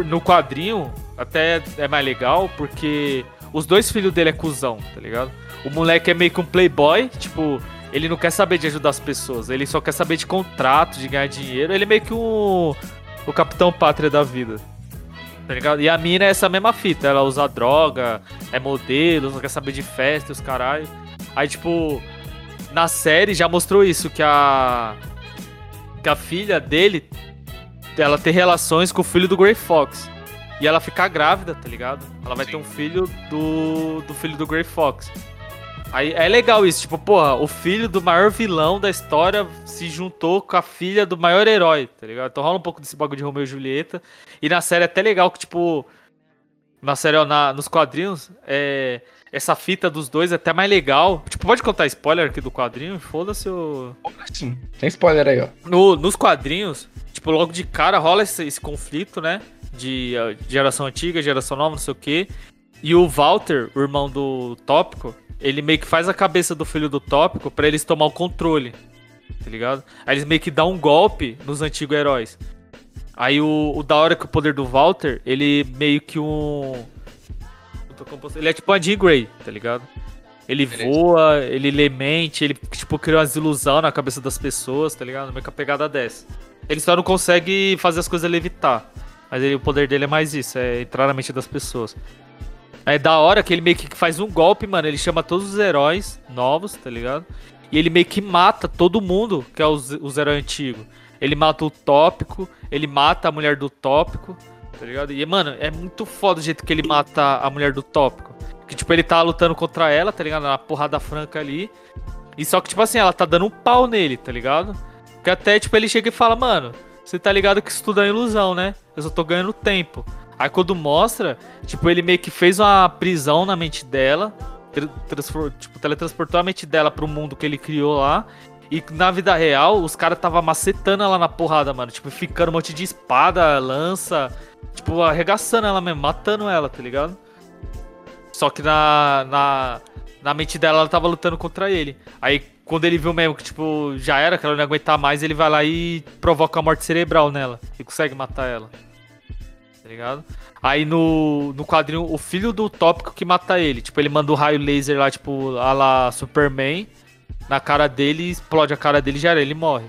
no quadrinho até é mais legal, porque os dois filhos dele é cuzão, tá ligado? O moleque é meio que um playboy, tipo, ele não quer saber de ajudar as pessoas, ele só quer saber de contrato, de ganhar dinheiro. Ele é meio que um, o capitão pátria da vida. Tá ligado? E a mina é essa mesma fita, ela usa droga, é modelo, não quer saber de festa e os caralho. Aí, tipo, na série já mostrou isso, que a. Que a filha dele. Ela tem relações com o filho do Grey Fox. E ela fica grávida, tá ligado? Ela vai ter um filho do. do filho do Grey Fox. Aí é legal isso, tipo, porra, o filho do maior vilão da história se juntou com a filha do maior herói, tá ligado? Então rola um pouco desse bagulho de Romeu e Julieta. E na série é até legal que, tipo. Na série, ó, na, nos quadrinhos, é, essa fita dos dois é até mais legal. Tipo, pode contar spoiler aqui do quadrinho? Foda-se o. Sim. Tem spoiler aí, ó. No, nos quadrinhos, tipo, logo de cara rola esse, esse conflito, né? De uh, geração antiga, geração nova, não sei o quê. E o Walter, o irmão do Tópico, ele meio que faz a cabeça do filho do Tópico pra eles tomar o controle. Tá ligado? Aí eles meio que dão um golpe nos antigos heróis. Aí o, o da hora que o poder do Walter, ele meio que um. Ele é tipo uma Jean Grey, tá ligado? Ele Beleza. voa, ele lê mente, ele tipo cria umas ilusão na cabeça das pessoas, tá ligado? Meio que a pegada dessa. Ele só não consegue fazer as coisas levitar. Mas ele- o poder dele é mais isso, é entrar na mente das pessoas. É da hora que ele meio que faz um golpe, mano. Ele chama todos os heróis novos, tá ligado? e ele meio que mata todo mundo, que é os, os heróis antigos. Ele mata o Tópico, ele mata a mulher do Tópico, tá ligado? E, mano, é muito foda o jeito que ele mata a mulher do Tópico. Que, tipo, ele tá lutando contra ela, tá ligado? Na porrada franca ali. E só que, tipo assim, ela tá dando um pau nele, tá ligado? Que até, tipo, ele chega e fala, mano, você tá ligado que isso tudo é ilusão, né? Eu só tô ganhando tempo. Aí quando mostra, tipo, ele meio que fez uma prisão na mente dela, tipo, teletransportou a mente dela pro mundo que ele criou lá. E na vida real, os caras tava macetando ela na porrada, mano. Tipo, ficando um monte de espada, lança. Tipo, arregaçando ela mesmo, matando ela, tá ligado? Só que na, na, na mente dela, ela tava lutando contra ele. Aí, quando ele viu mesmo que, tipo, já era, que ela não ia aguentar mais, ele vai lá e provoca a morte cerebral nela. E consegue matar ela. Tá ligado? Aí no, no quadrinho, o filho do tópico que mata ele. Tipo, ele manda o um raio laser lá, tipo, a lá Superman na cara dele, explode a cara dele e já era, ele morre.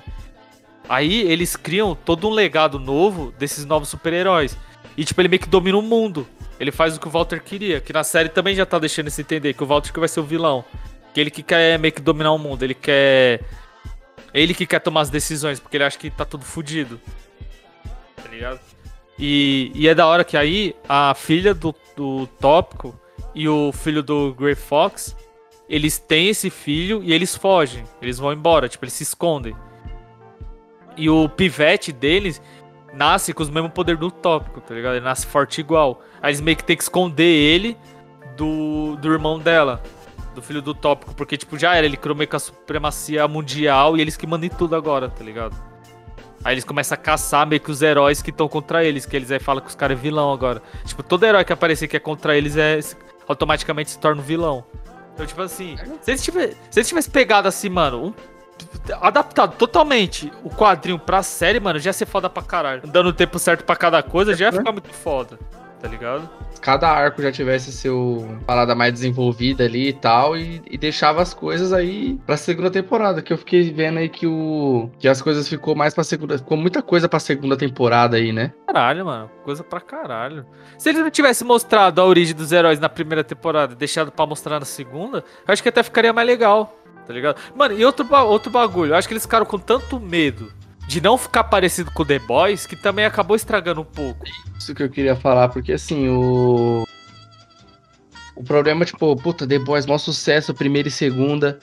Aí eles criam todo um legado novo desses novos super-heróis. E tipo, ele meio que domina o mundo. Ele faz o que o Walter queria, que na série também já tá deixando isso entender, que o Walter que vai ser o vilão. Que ele que quer meio que dominar o mundo, ele quer. Ele que quer tomar as decisões, porque ele acha que tá tudo fodido. Tá ligado? E, e é da hora que aí a filha do, do Tópico e o filho do Grey Fox eles têm esse filho e eles fogem. Eles vão embora, tipo, eles se escondem. E o pivete deles nasce com os mesmos poder do tópico, tá ligado? Ele nasce forte igual. Aí eles meio que tem que esconder ele do, do irmão dela, do filho do tópico, porque, tipo, já era, ele criou meio que a supremacia mundial e eles que mandam tudo agora, tá ligado? Aí eles começam a caçar meio que os heróis que estão contra eles, que eles aí falam que os caras é vilão agora. Tipo, todo herói que aparecer que é contra eles é automaticamente se torna um vilão. Então, tipo assim, se eles, tivessem se eles tivesse pegado assim, mano, um, adaptado totalmente o quadrinho pra série, mano, já ia ser foda pra caralho. Dando o tempo certo pra cada coisa, já ia ficar muito foda, tá ligado? cada arco já tivesse seu parada mais desenvolvida ali e tal, e, e, deixava as coisas aí pra segunda temporada, que eu fiquei vendo aí que o que as coisas ficou mais pra segunda, ficou muita coisa pra segunda temporada aí, né? Caralho, mano, coisa pra caralho. Se ele não tivesse mostrado a origem dos heróis na primeira temporada, deixado para mostrar na segunda, eu acho que até ficaria mais legal, tá ligado? Mano, e outro, outro bagulho, eu acho que eles ficaram com tanto medo de não ficar parecido com The Boys, que também acabou estragando um pouco. Isso que eu queria falar, porque assim, o. O problema, tipo, puta, The Boys, maior sucesso, primeira e segunda.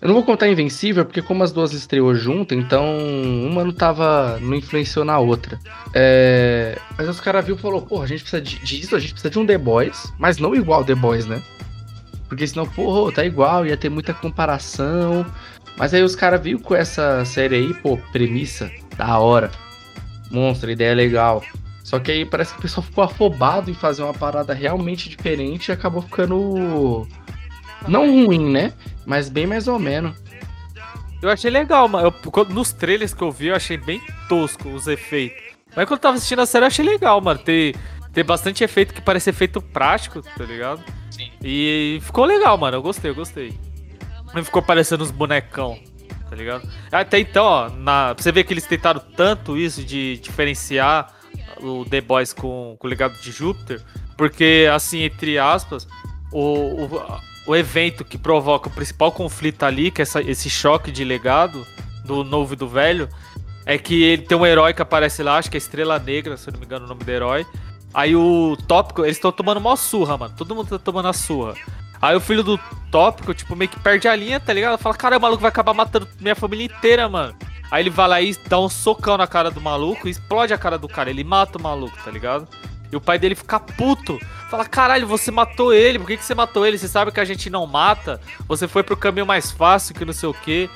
Eu não vou contar Invencível, porque como as duas estreou junto, então uma não tava. não influenciou na outra. É... Mas os caras viu e falou, porra, a gente precisa disso, a gente precisa de um The Boys, mas não igual The Boys, né? Porque senão, porra, tá igual, ia ter muita comparação. Mas aí os caras viram com essa série aí, pô, premissa, da hora. Monstro, ideia legal. Só que aí parece que o pessoal ficou afobado em fazer uma parada realmente diferente e acabou ficando. Não ruim, né? Mas bem mais ou menos. Eu achei legal, mano. Eu, nos trailers que eu vi, eu achei bem tosco os efeitos. Mas quando eu tava assistindo a série, eu achei legal, mano. Ter, ter bastante efeito que parece efeito prático, tá ligado? Sim. E ficou legal, mano. Eu gostei, eu gostei. Não ficou parecendo uns bonecão, tá ligado? Até então, ó, na, você vê que eles tentaram tanto isso de diferenciar o The Boys com, com o legado de Júpiter, porque, assim, entre aspas, o, o, o evento que provoca o principal conflito ali, que é essa, esse choque de legado do novo e do velho, é que ele tem um herói que aparece lá, acho que é Estrela Negra, se eu não me engano o nome do herói. Aí o tópico, eles estão tomando uma surra, mano. Todo mundo tá tomando a surra. Aí o filho do tópico, tipo, meio que perde a linha, tá ligado? Fala, cara, o maluco vai acabar matando minha família inteira, mano. Aí ele vai lá e dá um socão na cara do maluco explode a cara do cara. Ele mata o maluco, tá ligado? E o pai dele fica puto. Fala, caralho, você matou ele, por que, que você matou ele? Você sabe que a gente não mata. Você foi pro caminho mais fácil que não sei o quê.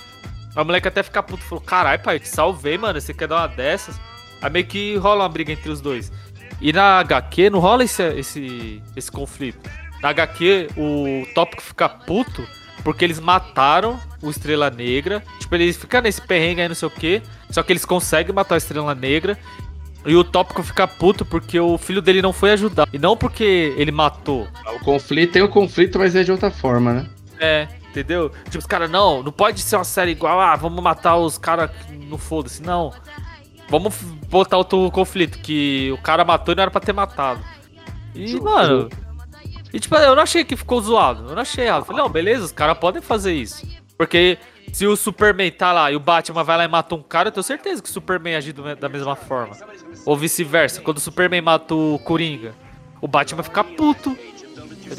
A moleque até fica puto falou, caralho, pai, eu te salvei, mano. Você quer dar uma dessas? Aí meio que rola uma briga entre os dois. E na HQ não rola esse, esse, esse conflito. Na HQ, o tópico fica puto porque eles mataram o Estrela Negra. Tipo, eles ficam nesse perrengue aí, não sei o quê. Só que eles conseguem matar a Estrela Negra. E o tópico fica puto porque o filho dele não foi ajudar. E não porque ele matou. O conflito tem o um conflito, mas é de outra forma, né? É, entendeu? Tipo, os caras, não, não pode ser uma série igual, ah, vamos matar os caras no foda-se. Não. Vamos botar outro conflito, que o cara matou e não era pra ter matado. E, mano, e tipo, eu não achei que ficou zoado. Eu não achei errado. Falei, não, beleza, os caras podem fazer isso. Porque Se o Superman tá lá e o Batman vai lá e mata um cara, eu tenho certeza que o Superman agir do- da mesma forma. Ou vice-versa. Quando o Superman mata o Coringa, o Batman fica puto.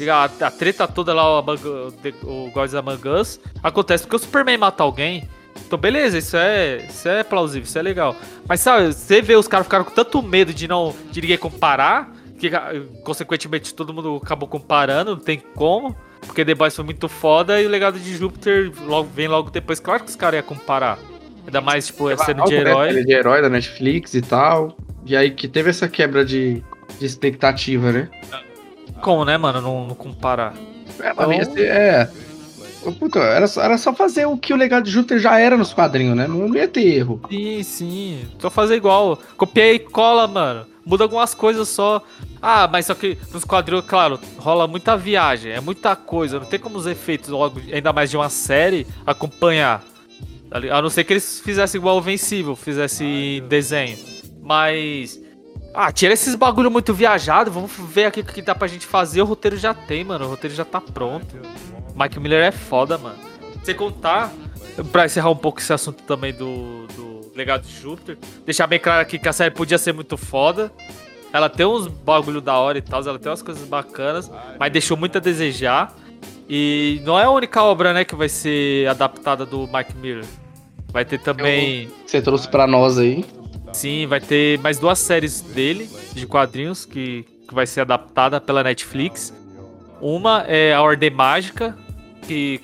Tá? A, a treta toda lá, o, o Gods Among Us, acontece porque o Superman mata alguém. Então, beleza, isso é, isso é plausível, isso é legal. Mas sabe, você vê os caras ficaram com tanto medo de não de ninguém comparar, que consequentemente todo mundo acabou comparando, não tem como. Porque The Boys foi muito foda e o legado de Júpiter logo, vem logo depois. Claro que os caras iam comparar. Ainda mais, tipo, é sendo de né, herói. de herói da Netflix e tal. E aí que teve essa quebra de, de expectativa, né? Como, né, mano? Não, não comparar. É, mano, ia ser, é. Puta, era, só, era só fazer o que o legado de Júpiter já era nos quadrinhos, né? Não ia ter erro. Sim, sim. Só fazer igual. Copiei e cola, mano. Muda algumas coisas só. Ah, mas só que nos quadrinhos, claro, rola muita viagem, é muita coisa. Não tem como os efeitos, logo, ainda mais de uma série, acompanhar. Tá? A não ser que eles fizessem igual o Vencível, fizessem em desenho. Mas. Ah, tira esses bagulho muito viajado. Vamos ver aqui o que dá pra gente fazer. O roteiro já tem, mano. O roteiro já tá pronto. Mike Miller é foda, mano. Sem contar, pra encerrar um pouco esse assunto também do, do legado de Júpiter, deixar bem claro aqui que a série podia ser muito foda. Ela tem uns bagulho da hora e tal, ela tem umas coisas bacanas, mas deixou muito a desejar. E não é a única obra, né, que vai ser adaptada do Mike Miller. Vai ter também. Você trouxe pra nós aí. Sim, vai ter mais duas séries dele, de quadrinhos, que, que vai ser adaptada pela Netflix. Uma é a Ordem Mágica, que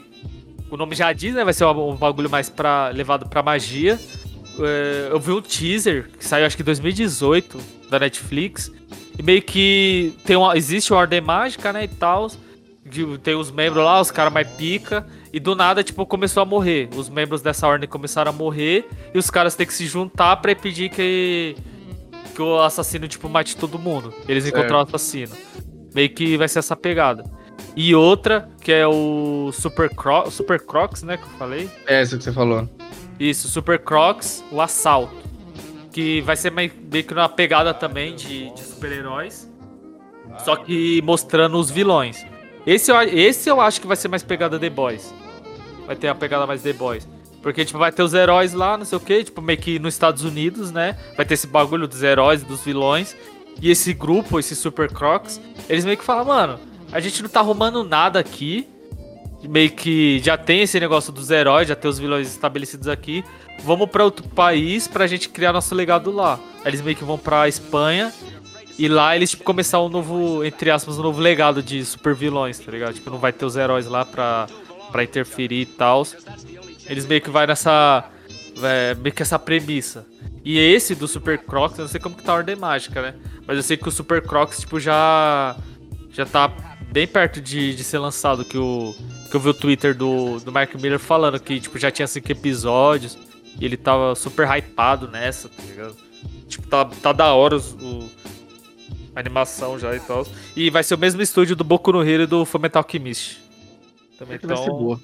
o nome já diz, né? Vai ser um, um bagulho mais pra, levado pra magia. É, eu vi um teaser, que saiu acho que em 2018, da Netflix. E meio que tem uma, existe uma Ordem Mágica, né, e tal. de- Tem os membros lá, os caras mais pica. E do nada, tipo, começou a morrer. Os membros dessa ordem começaram a morrer. E os caras têm que se juntar pra impedir que, que o assassino, tipo, mate todo mundo. Eles Certo. encontram o assassino. Meio que vai ser essa pegada. E outra, que é o Super, Cro Super Crocs, né? Que eu falei. É isso que você falou. Isso, Super Crocs, o assalto. Que vai ser meio, que uma pegada também de, de super-heróis. Só que mostrando os vilões. Esse, esse eu acho que vai ser mais pegada The Boys. Vai ter uma pegada mais The Boys. Porque, tipo, vai ter os heróis lá, não sei o que, tipo, meio que nos Estados Unidos, né? Vai ter esse bagulho dos heróis e dos vilões. E esse grupo, esse Super Crocs, eles meio que falam, mano, a gente não tá arrumando nada aqui meio que já tem esse negócio dos heróis, já tem os vilões estabelecidos aqui. Vamos pra outro país pra gente criar nosso legado lá. Eles meio que vão pra Espanha e lá eles tipo, começar um novo, entre aspas, um novo legado de super vilões, tá ligado? Tipo, não vai ter os heróis lá pra, pra interferir e tal. Eles meio que vai nessa. é, meio que essa premissa. E esse do Super Crocs, eu não sei como que tá a ordem mágica, né? Mas eu sei que o Super Crocs, tipo, já. Já tá bem perto de, de ser lançado. Que, o, que eu vi o Twitter do, do Mark Miller falando que, tipo, já tinha cinco episódios. E ele tava super hypado nessa, tá ligado? Tipo, tá, tá da hora os- o, a animação já e tal. E vai ser o mesmo estúdio do Boku no Hero e do Fullmetal Alchemist. Também Vai ser então- boa.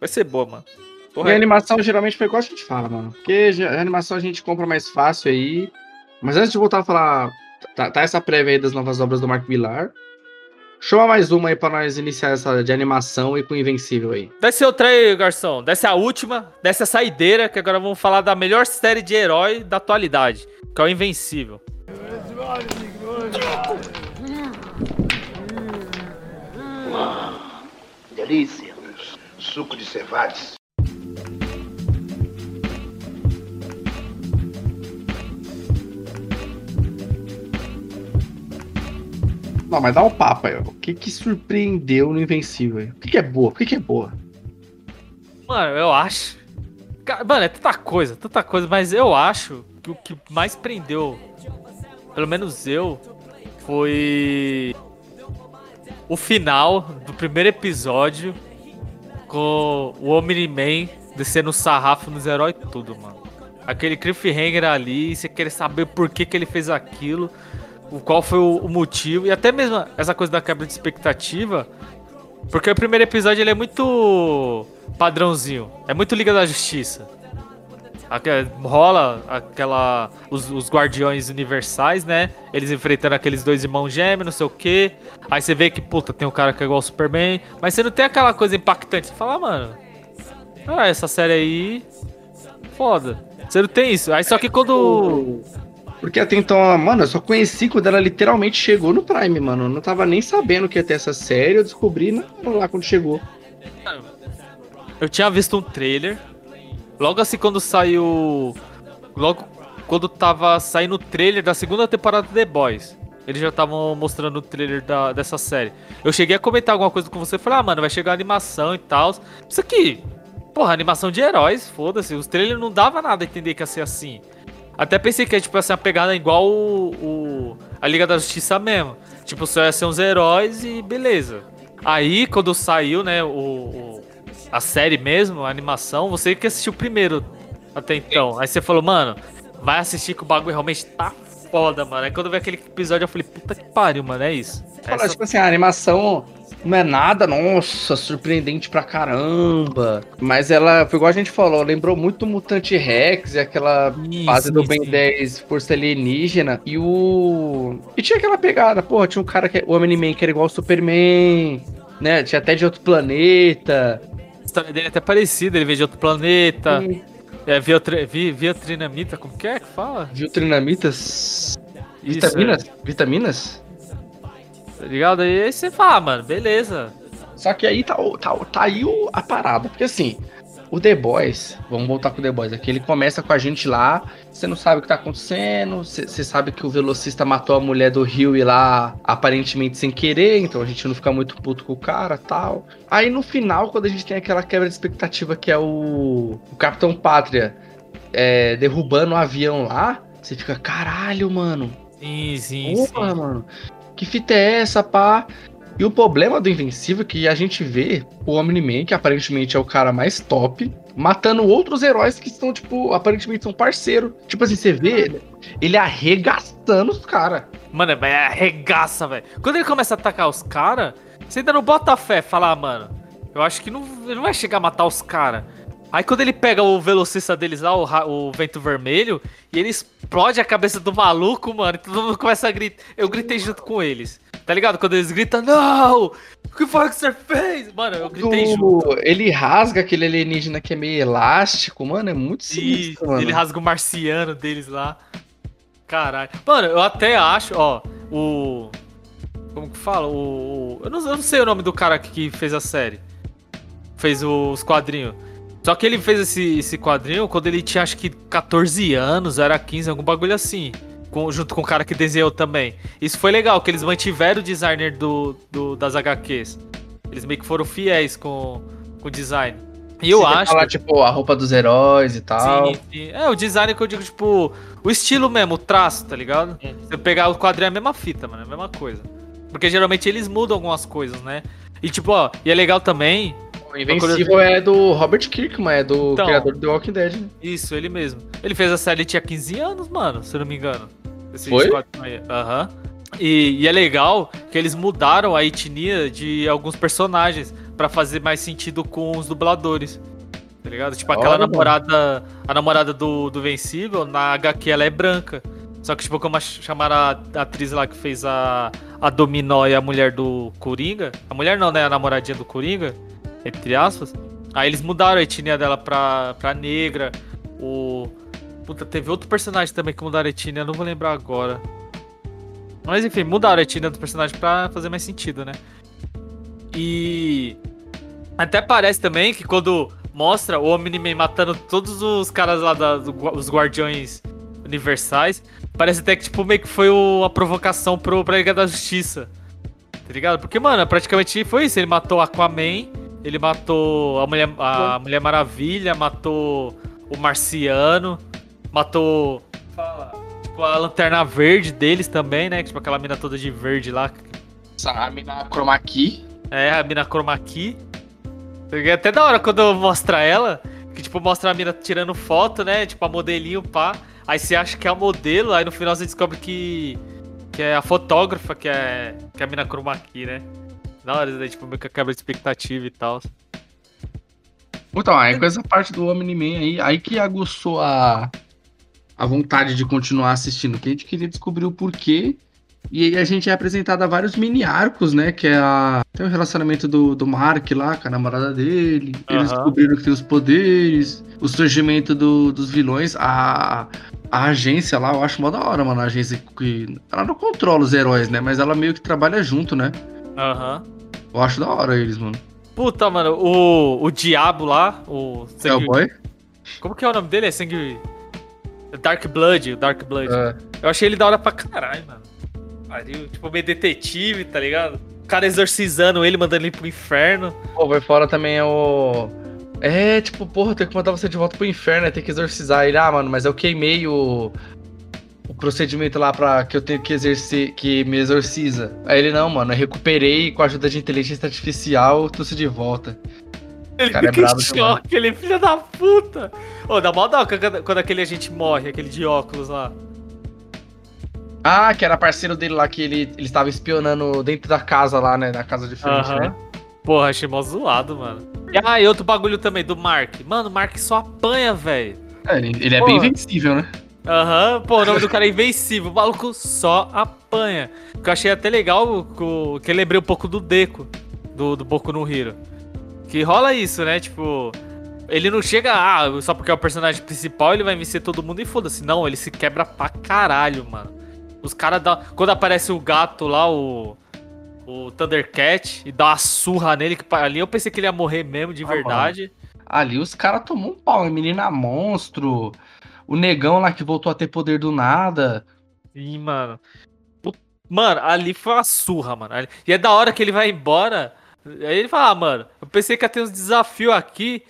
Vai ser boa, mano. Tô E a animação geralmente foi igual a gente fala, mano. Porque a animação a gente compra mais fácil aí. Mas antes de voltar a falar, tá, tá essa prévia aí das novas obras do Mark Millar. Chama mais uma aí pra nós iniciar essa de animação e com Invencível aí. Desce outra aí, garçom. Desce a última, desce a saideira, que agora vamos falar da melhor série de herói da atualidade, que é o Invencível. Delícia. Suco de cevades. Não, mas dá um papo aí. O que que surpreendeu no Invencível? O que que é boa? Por que que é boa? Mano, eu acho. Mano, é tanta coisa, tanta coisa, mas eu acho que o que mais prendeu, pelo menos eu, foi o final do primeiro episódio com o Omni-Man descendo o sarrafo nos heróis tudo, mano. Aquele cliffhanger ali, você querer saber por que, que ele fez aquilo, o qual foi o, o motivo, e até mesmo essa coisa da quebra de expectativa, porque o primeiro episódio ele é muito padrãozinho. É muito Liga da Justiça. Rola aquela. Os, os guardiões universais, né? Eles enfrentando aqueles dois irmãos gêmeos, não sei o quê. Aí você vê que, puta, tem um cara que é igual ao Superman. Mas você não tem aquela coisa impactante. Você fala, ah, mano. ah, essa série aí. Foda. Você não tem isso. Aí só que quando. Porque até então, mano, eu só conheci quando ela literalmente chegou no Prime, mano. Eu não tava nem sabendo que ia ter essa série, eu descobri na- lá quando chegou. Eu tinha visto um trailer. Logo assim quando saiu. Logo quando tava saindo o trailer da segunda temporada de The Boys. Eles já estavam mostrando o trailer da- dessa série. Eu cheguei a comentar alguma coisa com você e falei, ah, mano, vai chegar animação e tal. Isso aqui, porra, animação de heróis, foda-se. Os trailers não dava nada a entender que ia ser assim. Até pensei que ia, tipo, ia ser uma pegada igual o, o- a Liga da Justiça mesmo. Tipo, só ia ser uns heróis e beleza. Aí, quando saiu, né, o, o- a série mesmo, a animação, você que assistiu primeiro até então. Aí você falou, mano, vai assistir que o bagulho realmente tá foda, mano. Aí quando eu vi aquele episódio, eu falei, puta que pariu, mano, é isso. Essa- tipo assim, a animação não é nada, nossa, surpreendente pra caramba. Mas ela, foi igual a gente falou, lembrou muito o Mutante Rex e aquela Isso, fase do isso, Ben isso. 10 Força Alienígena. E o. E tinha aquela pegada, porra, tinha um cara que. O Omni-Man que era igual o Superman, né? Tinha até de outro planeta. A história dele é até parecida, ele veio de outro planeta. E É, via, tri- vi- via trinamita, como que é que fala? Viu trinamitas? Isso, Vitaminas? Vitaminas? Tá ligado? E aí você fala, ah, mano, beleza. Só que aí tá, tá, tá aí o- a parada. Porque assim, o The Boys, vamos voltar com o The Boys aqui, ele começa com a gente lá, você não sabe o que tá acontecendo, você sabe que o velocista matou a mulher do Rio e lá aparentemente sem querer, então a gente não fica muito puto com o cara tal. Aí no final, quando a gente tem aquela quebra de expectativa que é o, o Capitão Pátria é, derrubando o avião lá, você fica, caralho, mano, Sim, sim, Porra, sim. mano. Que fita é essa, pá? E o problema do Invencível é que a gente vê o Omni-Man, que aparentemente é o cara mais top, matando outros heróis que estão, tipo, aparentemente são parceiro. Tipo assim, você vê ele arregaçando os caras. Mano, é arregaça, velho. Quando ele começa a atacar os caras, você ainda não bota fé, fala, ah, mano, eu acho que não, ele não vai chegar a matar os caras. Aí quando ele pega o velocista deles lá, o, o vento vermelho, e ele explode a cabeça do maluco, mano, e todo mundo começa a gritar. Eu gritei junto com eles. Tá ligado? Quando eles gritam, não! O que foi que você fez? Mano, eu gritei junto. Do- Ele rasga aquele alienígena que é meio elástico, mano, é muito E sinistro, mano. ele rasga o marciano deles lá. Caralho. Mano, eu até acho, ó, o. Como que fala? O. Eu não, eu não sei o nome do cara que fez a série. Fez os quadrinhos. Só que ele fez esse, esse quadrinho quando ele tinha acho que 14 anos, era 15, algum bagulho assim. Com- junto com o cara que desenhou também. Isso foi legal, que eles mantiveram o designer do, do- das HQs. Eles meio que foram fiéis com, com o design. E eu Você acho. falar, tipo, a roupa dos heróis e tal. Sim, sim. É, o design que eu digo, tipo, o estilo mesmo, o traço, tá ligado? Você pegar o quadrinho é a mesma fita, mano, é a mesma coisa. Porque geralmente eles mudam algumas coisas, né? E tipo, ó, e é legal também, O Invencível é do Robert Kirkman, é do Então. criador do The Walking Dead, né? isso, ele mesmo. Ele fez a série, tinha 15 anos, mano, se eu não me engano. Esse Foi? Aham. E, e é legal que eles mudaram a etnia de alguns personagens pra fazer mais sentido com os dubladores. Tá ligado? Tipo, aquela mano. namorada. A namorada do, do Vencível, na HQ ela é branca. Só que, tipo, como chamaram a, a atriz lá que fez a, a Dominó e a mulher do Coringa. A mulher não, né? A namoradinha do Coringa, entre aspas. Aí eles mudaram a etnia dela pra, pra negra. O. Puta, teve outro personagem também que mudaram a etnia, não vou lembrar agora. Mas enfim, mudaram a etnia do personagem pra fazer mais sentido, né? E. Até parece também que quando mostra o Omni-Man matando todos os caras lá, da, do os guardiões universais, parece até que tipo, meio que foi o- a provocação pro, pra Liga da Justiça. Tá ligado? Porque, mano, praticamente foi isso. Ele matou Aquaman, ele matou a Mulher, a Mulher Maravilha, matou o Marciano, matou. Fala. Tipo, a lanterna verde deles também, né? Tipo, aquela mina toda de verde lá. Essa mina chroma key. É, a mina chroma key. É até da hora quando mostra ela, que tipo, mostra a mina tirando foto, né? Tipo, a modelinho, pá. Aí você acha que é a modelo, aí no final você descobre que, que é a fotógrafa, que é, que é a mina chroma key, né? Da hora, né? tipo, meio que quebra de expectativa e tal. Então, aí com essa parte do Omni-Man aí, aí que aguçou a, a vontade de continuar assistindo, que a gente queria descobrir o porquê E aí a gente é apresentado a vários mini arcos, né? Que é a. Tem o relacionamento do, do Mark lá com a namorada dele. Eles Aham. descobriram que tem os poderes. O surgimento do- dos vilões. A, a agência lá, eu acho mó da hora, mano. A agência que. Ela não controla os heróis, né? Mas ela meio que trabalha junto, né? Aham. Eu acho da hora eles, mano. Puta, mano, o, o Diabo lá, o. sangue- Cowboy? Como que é o nome dele? É sangue. Dark Blood, o Dark Blood. É. Eu achei ele da hora pra caralho, mano. Pariu, tipo, meio detetive, tá ligado? O cara exorcizando ele, mandando ele pro inferno. Pô, vai fora também é o. É, tipo, porra, tem que mandar você de volta pro inferno, né? Tem que exorcizar ele. Ah, mano, mas eu queimei o. O procedimento lá pra que eu tenho que exercer, que me exorciza. Aí ele, não, mano, eu recuperei com a ajuda de inteligência artificial, trouxe de volta. Ele Cara, é fica brabo em choque, ele é filho da puta. Ô, dá mó dó quando quando aquele agente morre, aquele de óculos lá. Ah, que era parceiro dele lá, que ele, ele estava espionando dentro da casa lá, né? Na casa de frente, Aham. né? Porra, achei mó zoado, mano. E, ah, e outro bagulho também, do Mark. Mano, o Mark só apanha, velho. É, ele, ele é bem invencível, né? Aham, pô, o nome do cara é Invencível. O maluco só apanha. O que eu achei até legal, que eu lembrei um pouco do Deco, do, do Boku no Hero. Que rola isso, né? Tipo, ele não chega, ah, só porque é o personagem principal, ele vai vencer todo mundo e foda-se. Não, ele se quebra pra caralho, mano. Os caras dão. Quando aparece o gato lá, o. O Thundercat, e dá uma surra nele, que ali eu pensei que ele ia morrer mesmo, de Ah, verdade. Ali os caras tomou um pau, menina monstro, o negão lá que voltou a ter poder do nada. Sim, mano. Mano, ali foi uma surra, mano. E é da hora que ele vai embora. Aí ele fala, ah, mano, eu pensei que ia ter uns desafios aqui.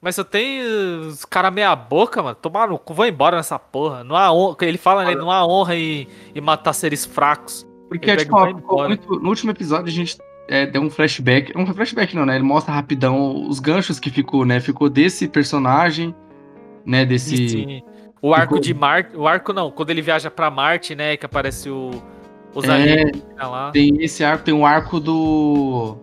Mas só tem uh, os caras meia boca, mano. Tomar no cu, vou embora nessa porra. Não há honra. Ele fala, né? Não há honra em, em matar seres fracos. Porque, Ele tipo, ó, muito- no último episódio a gente é, deu um flashback. Um flashback não, né? Ele mostra rapidão os ganchos que ficou, né? Ficou desse personagem, né? Desse. Sim. O arco Ficou- de Marte. O arco não, quando ele viaja pra Marte, né? Que aparece o. Os É. alienígenas lá. Tem esse arco, tem um arco do.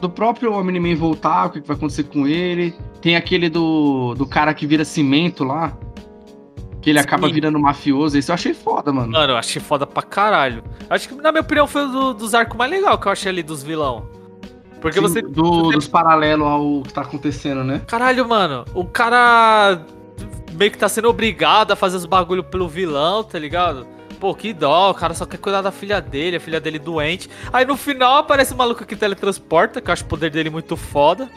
Do próprio Omni-Man voltar, o que vai acontecer com ele. Tem aquele do, do cara que vira cimento lá. Que ele Sim. acaba virando mafioso. Esse eu achei foda, mano. Mano, eu achei foda pra caralho. Acho que, na minha opinião, foi um do- dos arcos mais legais que eu achei ali dos vilão. Porque Sim, você. do- você- Dos paralelos ao que tá acontecendo, né? Caralho, mano, o cara meio que tá sendo obrigado a fazer os bagulho pelo vilão, tá ligado? Pô, que dó, o cara só quer cuidar da filha dele, a filha dele doente. Aí no final aparece o maluco que teletransporta, que eu acho o poder dele muito foda.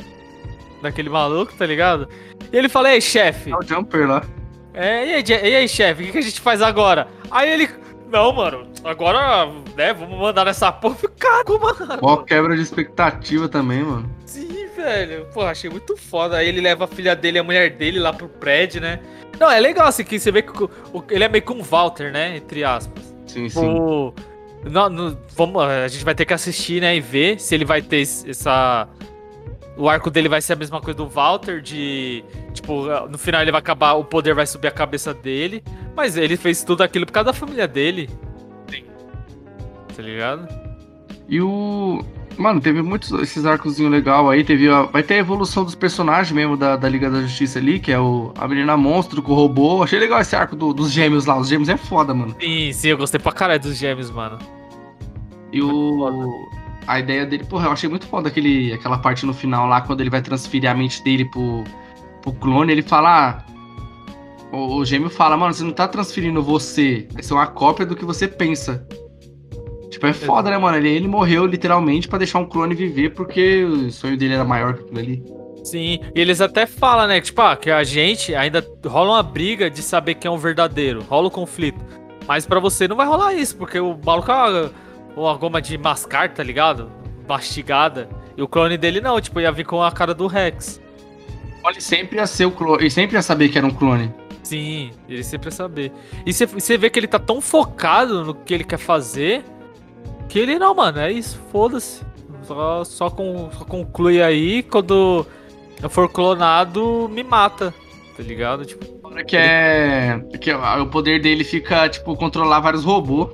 Daquele maluco, tá ligado? E ele fala, ei, chefe. É o Jumper lá. É, e aí, e aí, chefe, o que, que a gente faz agora? Aí ele. Não, mano, agora, né, vamos mandar nessa porra. Cara, mano. Ó, quebra de expectativa também, mano. Sim, velho. Pô, achei muito foda. Aí ele leva a filha dele e a mulher dele lá pro prédio, né? Não, é legal assim, que você vê que o- o- ele é meio que um Walter, né? Entre aspas. Sim, sim. O, não, não- vamos, a gente vai ter que assistir, né? E ver se ele vai ter essa. O arco dele vai ser a mesma coisa do Walter, de. Tipo, no final ele vai acabar, o poder vai subir a cabeça dele. Mas ele fez tudo aquilo por causa da família dele. Sim. Tá ligado? E o. Mano, teve muitos esses arcozinhos legal aí. Teve a... Vai ter a evolução dos personagens mesmo da, da Liga da Justiça ali, que é o a menina monstro com o robô. Achei legal esse arco do- dos gêmeos lá. Os gêmeos é foda, mano. Sim, sim, eu gostei pra caralho dos gêmeos, mano. E o. A ideia dele, porra, eu achei muito foda aquele, aquela parte no final lá, quando ele vai transferir a mente dele pro, pro clone, ele fala. Ah, o, o gêmeo fala, mano, você não tá transferindo você, vai ser uma cópia do que você pensa. Tipo, é foda, né, mano? Ele, ele morreu literalmente pra deixar um clone viver, porque o sonho dele era maior que aquilo ali. Sim, e eles até falam, né, tipo, ah, que a gente ainda rola uma briga de saber quem é um verdadeiro, rola o conflito. Mas pra você não vai rolar isso, porque o maluco é uma, uma goma de mascar, tá ligado? Mastigada. E o clone dele não, tipo, ia vir com a cara do Rex. Ele sempre ia ser o clone, ele sempre ia saber que era um clone. Sim, ele sempre ia saber. E você- vê que ele tá tão focado no que ele quer fazer, que ele, não, mano, é isso, foda-se. Só, só, com, só conclui aí, quando eu for clonado, me mata, tá ligado? Tipo, Que é. Que o poder dele fica, tipo, controlar vários robôs.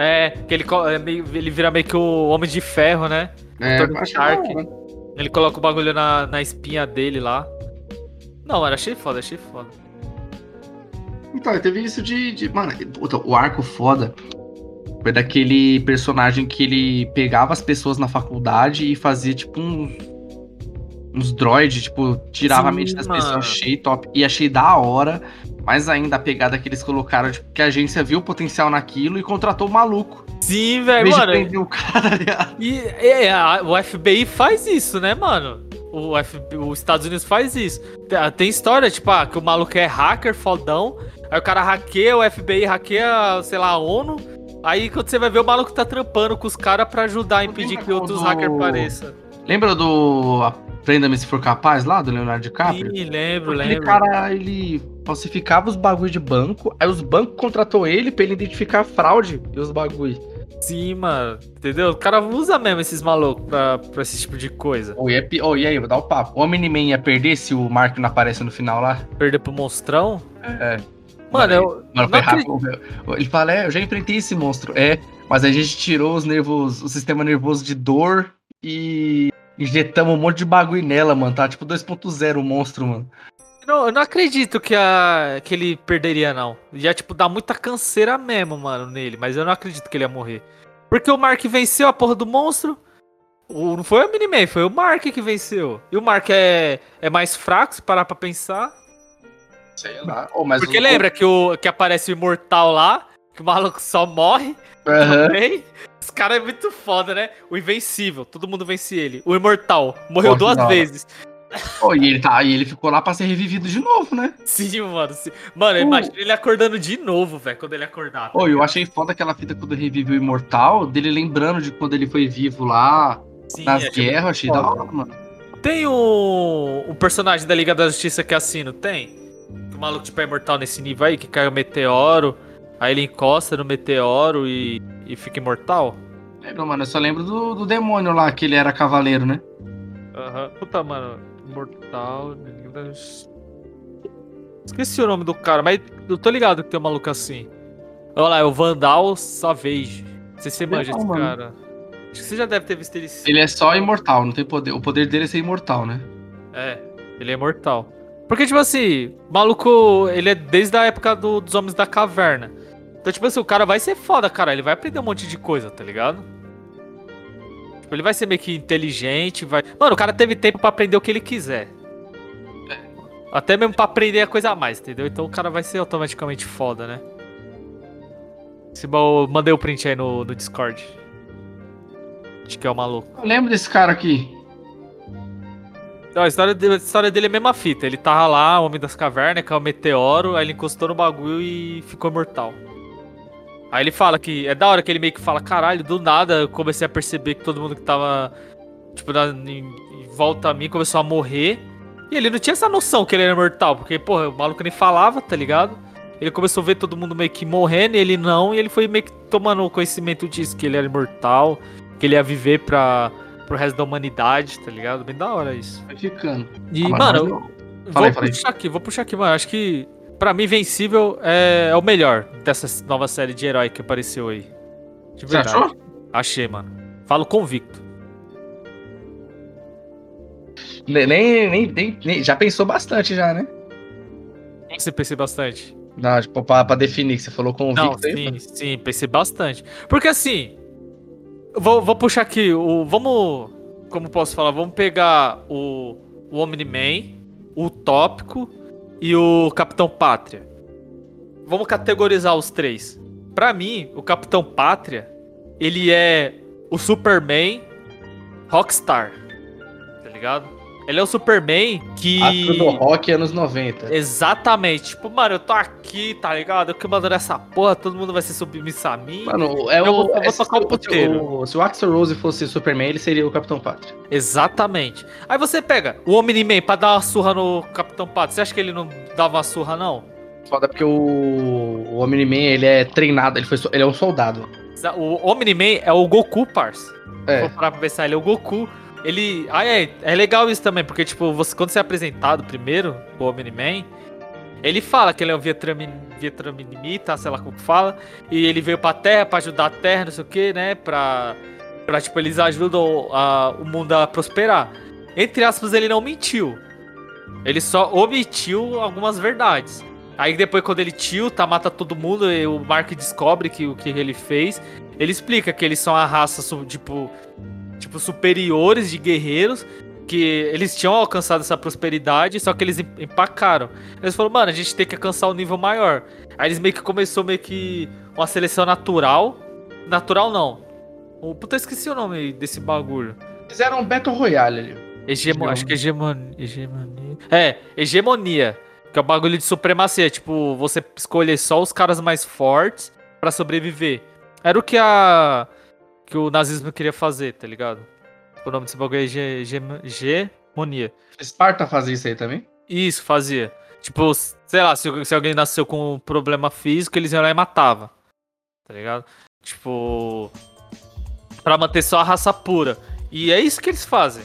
É, que ele, é ele vira meio que o Homem de Ferro, né? É, Tony Stark. Ele coloca o bagulho na, na espinha dele lá. Não, mano, achei foda, achei foda. Então, teve isso de. de- mano, puta, o arco foda. Foi daquele personagem que ele pegava as pessoas na faculdade e fazia tipo um, uns droids, tipo, tirava Sim, a mente das mano. pessoas, achei top. E achei da hora, mais ainda a pegada que eles colocaram, tipo, que a agência viu o potencial naquilo e contratou o maluco. Sim, velho, mano. o cara, tá ligado? E é, a- o FBI faz isso, né, mano? O FBI, os Estados Unidos faz isso. Tem, tem história, tipo, ah, que o maluco é hacker, fodão. Aí o cara hackeia, o FBI hackeia, sei lá, a ONU. Aí quando você vai ver, o maluco tá trampando com os caras pra ajudar a impedir que outros hackers apareçam. Lembra do Aprenda-me se for capaz lá, do Leonardo DiCaprio? Sim, lembro, Aquele lembro. cara, ele falsificava os bagulho de banco, aí os bancos contratou ele pra ele identificar a fraude e os bagulho. Sim, mano. Entendeu? O cara usa mesmo esses malucos pra, pra esse tipo de coisa. Oh, e, é oh, e aí, vou dar o papo. O Omni-Man ia perder se o Mark não aparece no final lá? Perder pro monstrão? É. Mano, eu. Mano, foi rápido. Ele fala, é, eu já enfrentei esse monstro. É, mas a gente tirou os nervos, o sistema nervoso de dor e injetamos um monte de bagulho nela, mano. Tá tipo 2.0 o monstro, mano. Não, eu não acredito que, a, que ele perderia, não. Ia, tipo, dar muita canseira mesmo, mano, nele. Mas eu não acredito que ele ia morrer. Porque o Mark venceu a porra do monstro. O, não foi o Miniman, foi o Mark que venceu. E o Mark é, é mais fraco, se parar pra pensar. Sei lá. Oh, mas Porque o- lembra que, o, que aparece o Imortal lá, que o maluco só morre Aham. também. Os caras é muito foda, né? O Invencível, todo mundo vence ele. O Imortal, morreu duas hora. vezes. Oh, e ele tá, e ele ficou lá pra ser revivido de novo, né? Sim, mano. Sim. Mano, Uh. imagina ele acordando de novo, velho, quando ele acordar. tá Oh, eu achei foda aquela fita quando revive o Imortal, dele lembrando de quando ele foi vivo lá, Sim, nas é, guerras, achei da hora, mano. Tem um, um personagem da Liga da Justiça que é não tem? O maluco tipo é imortal nesse nível aí, que cai o meteoro, aí ele encosta no meteoro e, e fica imortal? Lembra, mano? Eu só lembro do, do demônio lá, que ele era cavaleiro, né? Aham. Puta, mano. Imortal. Esqueci o nome do cara, mas eu tô ligado que tem um maluco assim. Olha lá, é o Vandal Savage. Não sei se você manja esse mano. cara. Acho que você já deve ter visto ele. Ele é só imortal, não tem poder. O poder dele é ser imortal, né? É, ele é imortal. Porque, tipo assim, maluco, ele é desde a época do- dos Homens da Caverna. Então, tipo assim, o cara vai ser foda, cara. Ele vai aprender um monte de coisa, tá ligado? Tipo, ele vai ser meio que inteligente, vai... Mano, o cara teve tempo pra aprender o que ele quiser. Até mesmo pra aprender a coisa a mais, entendeu? Então o cara vai ser automaticamente foda, né? Eu mandei o print aí no, no Discord. Acho que é o maluco. Eu lembro desse cara aqui. Não, a história, dele, a história dele é a mesma fita. Ele tava lá, Homem das Cavernas, caiu um meteoro, aí ele encostou no bagulho e ficou mortal. Aí ele fala que. É da hora que ele meio que fala, caralho, do nada eu comecei a perceber que todo mundo que tava. Tipo, na, em, em volta a mim começou a morrer. E ele não tinha essa noção que ele era mortal, porque, porra, o maluco nem falava, tá ligado? Ele começou a ver todo mundo meio que morrendo e ele não, e ele foi meio que tomando conhecimento disso, que ele era imortal, que ele ia viver pra, pro resto da humanidade, tá ligado? Bem da hora isso. Vai ficando. E, Ah, mano, eu vou aí. puxar aqui, vou puxar aqui, mano. Acho que, pra mim, Vencível é, é o melhor dessa nova série de herói que apareceu aí. De Você verdade. achou? Achei, mano. Falo convicto. Nem, nem, nem, nem- Já pensou bastante, já, né? Você pensei bastante. Não, tipo, pra, pra definir, que você falou Não, convicto aí. sim, sim, pensei bastante. Porque assim, vou, vou puxar aqui, o, vamos, como posso falar, vamos pegar o, o Omni-Man, o Tópico e o Capitão Pátria. Vamos categorizar os três. Pra mim, o Capitão Pátria, ele é o Superman Rockstar, tá ligado? Ele é o Superman que... Astro do Rock anos 90. Exatamente. Tipo, mano, eu tô aqui, tá ligado? Eu que mando nessa porra, todo mundo vai ser submisso a mim. Mano, é Eu o. eu vou é- tocar o se- puteiro. o- Se o Axel Rose fosse Superman, ele seria o Capitão Pátria. Exatamente. Aí você pega o Omni-Man pra dar uma surra no Capitão Pato. Você acha que ele não dava uma surra, não? Foda porque o, o Omni-Man, ele é treinado, ele, foi, ele é um soldado. O Omni-Man é o Goku, parça. É. Vou parar pra pensar, ele é o Goku. Ele. Ah, é, é legal isso também, porque, tipo, você, quando você é apresentado primeiro, o Omni-Man, ele fala que ele é um Vietnami- Vietnamita, sei lá como que fala, e ele veio pra Terra pra ajudar a Terra, não sei o que, né? Pra. Pra, tipo, eles ajudam a- o mundo a prosperar. Entre aspas, ele não mentiu. Ele só omitiu algumas verdades. Aí depois, quando ele tilta, mata todo mundo, e o Mark descobre que o que ele fez. Ele explica que eles são a raça, tipo, tipo, superiores de guerreiros. Que eles tinham alcançado essa prosperidade, só que eles em- empacaram. Eles falaram, mano, a gente tem que alcançar um nível maior. Aí eles meio que começou meio que uma seleção natural. Natural não. O puta, eu esqueci o nome desse bagulho. Fizeram um Battle Royale ali. Hegemo, acho que é hegemonia, hegemonia. É, hegemonia. Que é o bagulho de supremacia. Tipo, você escolher só os caras mais fortes pra sobreviver. Era o que a. que o nazismo queria fazer, tá ligado? O nome desse bagulho é hege- hege- hegemonia. Esparta fazia isso aí também? Isso, fazia. Tipo, sei lá, se, se alguém nasceu com um problema físico, eles iam lá e matavam. Tá ligado? Tipo. Pra manter só a raça pura. E é isso que eles fazem.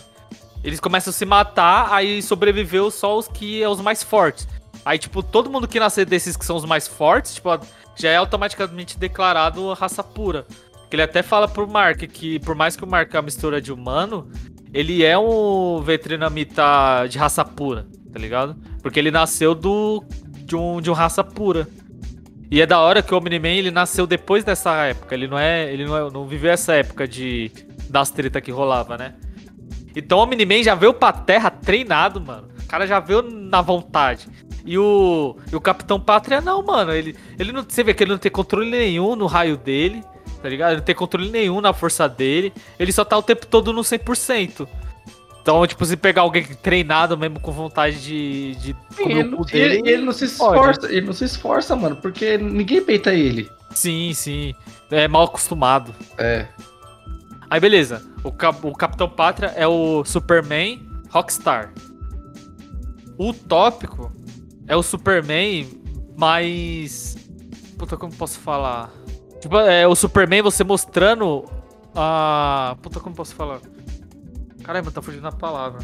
Eles começam a se matar, aí sobreviveu só os que é os mais fortes. Aí, tipo, todo mundo que nascer desses que são os mais fortes, tipo, já é automaticamente declarado raça pura. Que ele até fala pro Mark que, por mais que o Mark é uma mistura de humano, ele é um veterinamita de raça pura, tá ligado? Porque ele nasceu do de um de uma raça pura. E é da hora que o Omni-Man ele nasceu depois dessa época. Ele não é, ele não, é, não viveu essa época de das treta que rolava, né? Então o Omni-Man já veio pra terra treinado, mano. O cara já veio na vontade. E o, e o Capitão Pátria não, mano. Ele, ele não, você vê que ele não tem controle nenhum no raio dele, tá ligado? Ele não tem controle nenhum na força dele. Ele só tá o tempo todo no 100%. Então, tipo, se pegar alguém treinado mesmo com vontade de, de comer Ele, o não- cu dele, ele- ele não se pode. esforça, ele não se esforça, mano, porque ninguém peita ele. Sim, sim. É mal acostumado. É. Aí beleza, o, Cap- o Capitão Pátria é o Superman Rockstar. O tópico é o Superman mais. Puta, como posso falar? Tipo, é o Superman você mostrando a. Puta, como posso falar? Caramba, tá fugindo a palavra.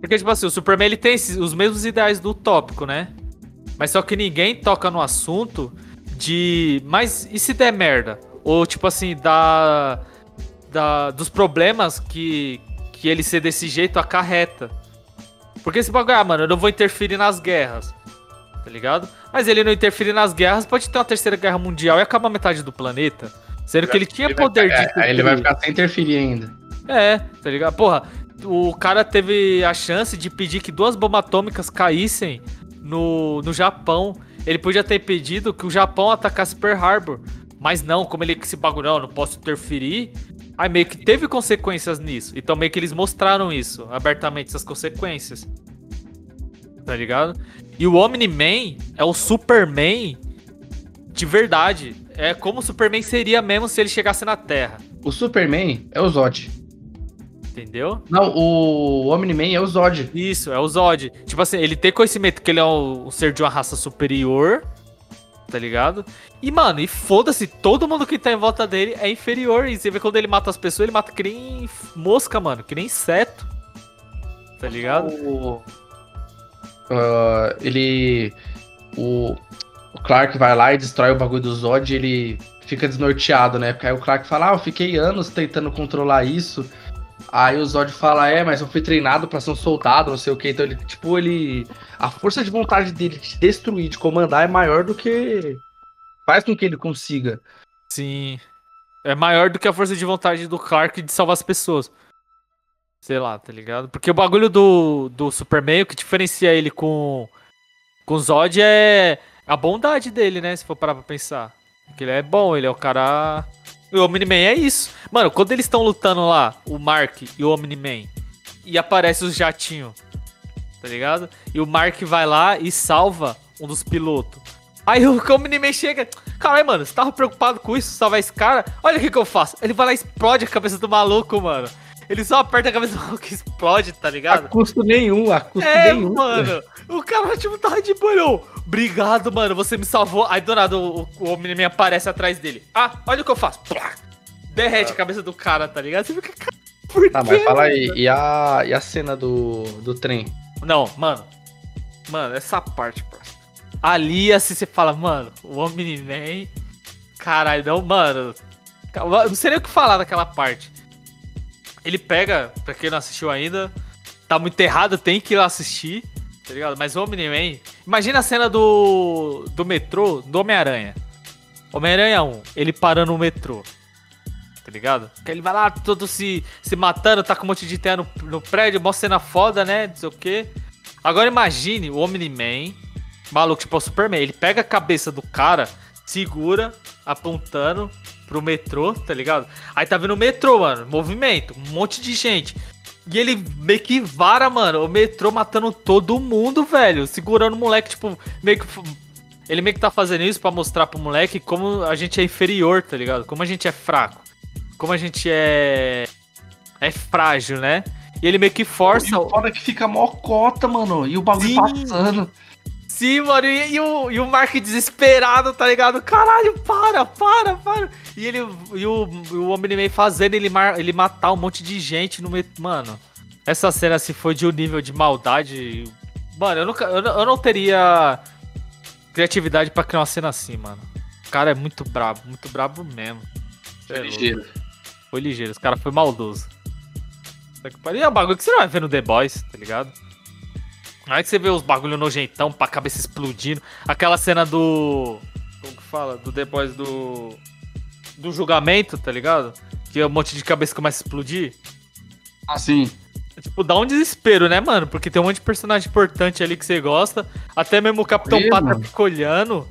Porque, tipo assim, o Superman ele tem esses- os mesmos ideais do tópico, né? Mas só que ninguém toca no assunto de. Mas e se der merda? Ou, tipo assim, da. da dos problemas que, que ele ser desse jeito acarreta. Porque esse bagulho, ah, mano, eu não vou interferir nas guerras. Tá ligado? Mas ele não interferir nas guerras, pode ter uma terceira guerra mundial e acabar metade do planeta. Sendo que ele tinha Ele vai poder de. ficar- é, ele vai ficar sem interferir ainda. É, tá ligado? Porra, o cara teve a chance de pedir que duas bombas atômicas caíssem no, no Japão. Ele podia ter pedido que o Japão atacasse Pearl Harbor. Mas não, como ele que esse bagulho, não, não posso interferir. Aí meio que teve consequências nisso. Então meio que eles mostraram isso, abertamente, essas consequências. Tá ligado? E o Omni-Man é o Superman de verdade. É como o Superman seria mesmo se ele chegasse na Terra. O Superman é o Zod. Entendeu? Não, o Omni-Man é o Zod. Isso, é o Zod. Tipo assim, ele tem conhecimento que ele é um, ser de uma raça superior, tá ligado? E, mano, e foda-se, todo mundo que tá em volta dele é inferior. E você vê quando ele mata as pessoas, ele mata que nem mosca, mano, que nem inseto. Tá ligado? O, ah, ele. O, o Clark vai lá e destrói o bagulho do Zod e ele fica desnorteado, né? Porque aí o Clark fala: Ah, eu fiquei anos tentando controlar isso. Aí o Zod fala: É, mas eu fui treinado pra ser um soldado, não sei o que. Então ele, tipo, ele. A força de vontade dele de destruir, de comandar é maior do que. Faz com que ele consiga. Sim. É maior do que a força de vontade do Clark de salvar as pessoas. Sei lá, tá ligado? Porque o bagulho do, do Superman, o que diferencia ele com, com o Zod é a bondade dele, né? Se for parar pra pensar. Porque ele é bom, ele é o cara. E o Omni-Man é isso. Mano, quando eles estão lutando lá, o Mark e o Omni-Man, e aparece os jatinhos, tá ligado? E o Mark vai lá e salva um dos pilotos. Aí o (laughs) Omni-Man chega. Caralho, mano, você tava preocupado com isso, salvar esse cara? Olha o que, que eu faço. Ele vai lá e explode a cabeça do maluco, mano. Ele só aperta a cabeça do maluco e explode, tá A ligado? custo nenhum, a custo É, nenhum. mano. O cara, tipo, tava de boa. Obrigado, mano. Você me salvou. Aí do nada o, o Omni-Man aparece atrás dele. Ah, olha o que eu faço. Plá. Derrete a cabeça do cara, tá ligado? Você fica, cara, por Tá, quê, mas fala mano? aí, e a, e a cena do, do trem? Não, mano. Mano, essa parte, parça. Ali, assim, você fala, mano, o Omni-Man. Caralho, não, mano. Não sei nem o que falar daquela parte. Ele pega, pra quem não assistiu ainda, tá muito errado, tem que ir lá assistir. tá ligado? Mas o Omni-Man. Imagina a cena do. do metrô do Homem-Aranha. Homem-Aranha 1, ele parando no metrô. Tá ligado? Que ele vai lá todo se, se matando, tá com um monte de terra no, no prédio, mó cena foda, né? Não sei o quê. Agora imagine o Omni-Man, maluco, tipo o Superman. Ele pega a cabeça do cara, segura, apontando pro metrô, tá ligado? Aí tá vendo o metrô, mano, movimento, um monte de gente. E ele meio que vara, mano, o metrô matando todo mundo, velho. Segurando o moleque, tipo, meio que. Ele meio que tá fazendo isso pra mostrar pro moleque como a gente é inferior, tá ligado? Como a gente é fraco. Como a gente é. É frágil, né? E ele meio que força. E o foda é que fica mó cota, mano. E o bagulho Sim. passando. Sim, mano, e, e o, e o Mark desesperado, tá ligado? Caralho, para, para, para. E ele e o, e o Omni-Man fazendo ele, mar, ele matar um monte de gente no meio. Mano, essa cena se foi de um nível de maldade. Mano, eu, nunca, eu, não- eu não teria criatividade pra criar uma cena assim, mano. O cara é muito brabo, muito brabo mesmo. É louco. Ligeiro. Foi ligeiro, os cara foi maldoso. Pariu. É um bagulho que você não vai ver no The Boys, tá ligado? Aí que você vê os bagulho nojentão pra cabeça explodindo. Aquela cena do. Como que fala? Do Boys do. Do julgamento, tá ligado? Que um monte de cabeça começa a explodir. Assim. Tipo, dá um desespero, né, mano? Porque tem um monte de personagem importante ali que você gosta. Até mesmo o Capitão Ih, Pata fica olhando.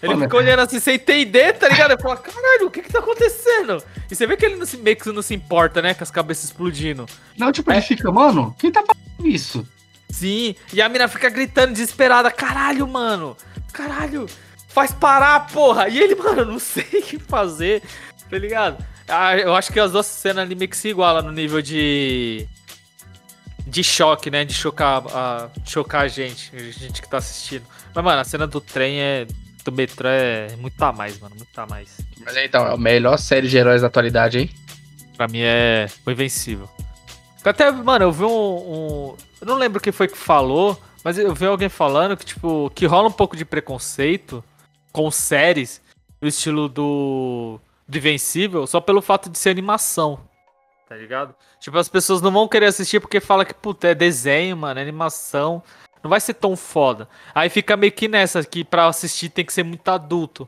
Ele fica olhando assim sem entender, tá ligado? Ele fala, caralho, o que que tá acontecendo? E você vê que ele não se, meio que não se importa, né? Com as cabeças explodindo. Não, tipo, ele fica, mano, quem tá fazendo isso? Sim, e a mina fica gritando desesperada, caralho, mano, caralho, faz parar, porra. E ele, mano, não sei o que fazer, tá ligado? Ah, eu acho que as duas cenas ali meio que se igualam no nível de. De choque, né? De chocar a, chocar a gente, a gente que tá assistindo. Mas, mano, a cena do trem é. Do metrô é muito a mais, mano, muito a mais. Mas então, é a melhor série de heróis da atualidade, hein? Pra mim é o Invencível. Até, mano, eu vi um, um- Eu não lembro quem foi que falou, mas eu vi alguém falando que, tipo, que rola um pouco de preconceito com séries no estilo do. do Invencível só pelo fato de ser animação. Tá ligado? Tipo, as pessoas não vão querer assistir porque fala que, puta, é desenho, mano, é animação. Não vai ser tão foda. Aí fica meio que nessa, que pra assistir tem que ser muito adulto.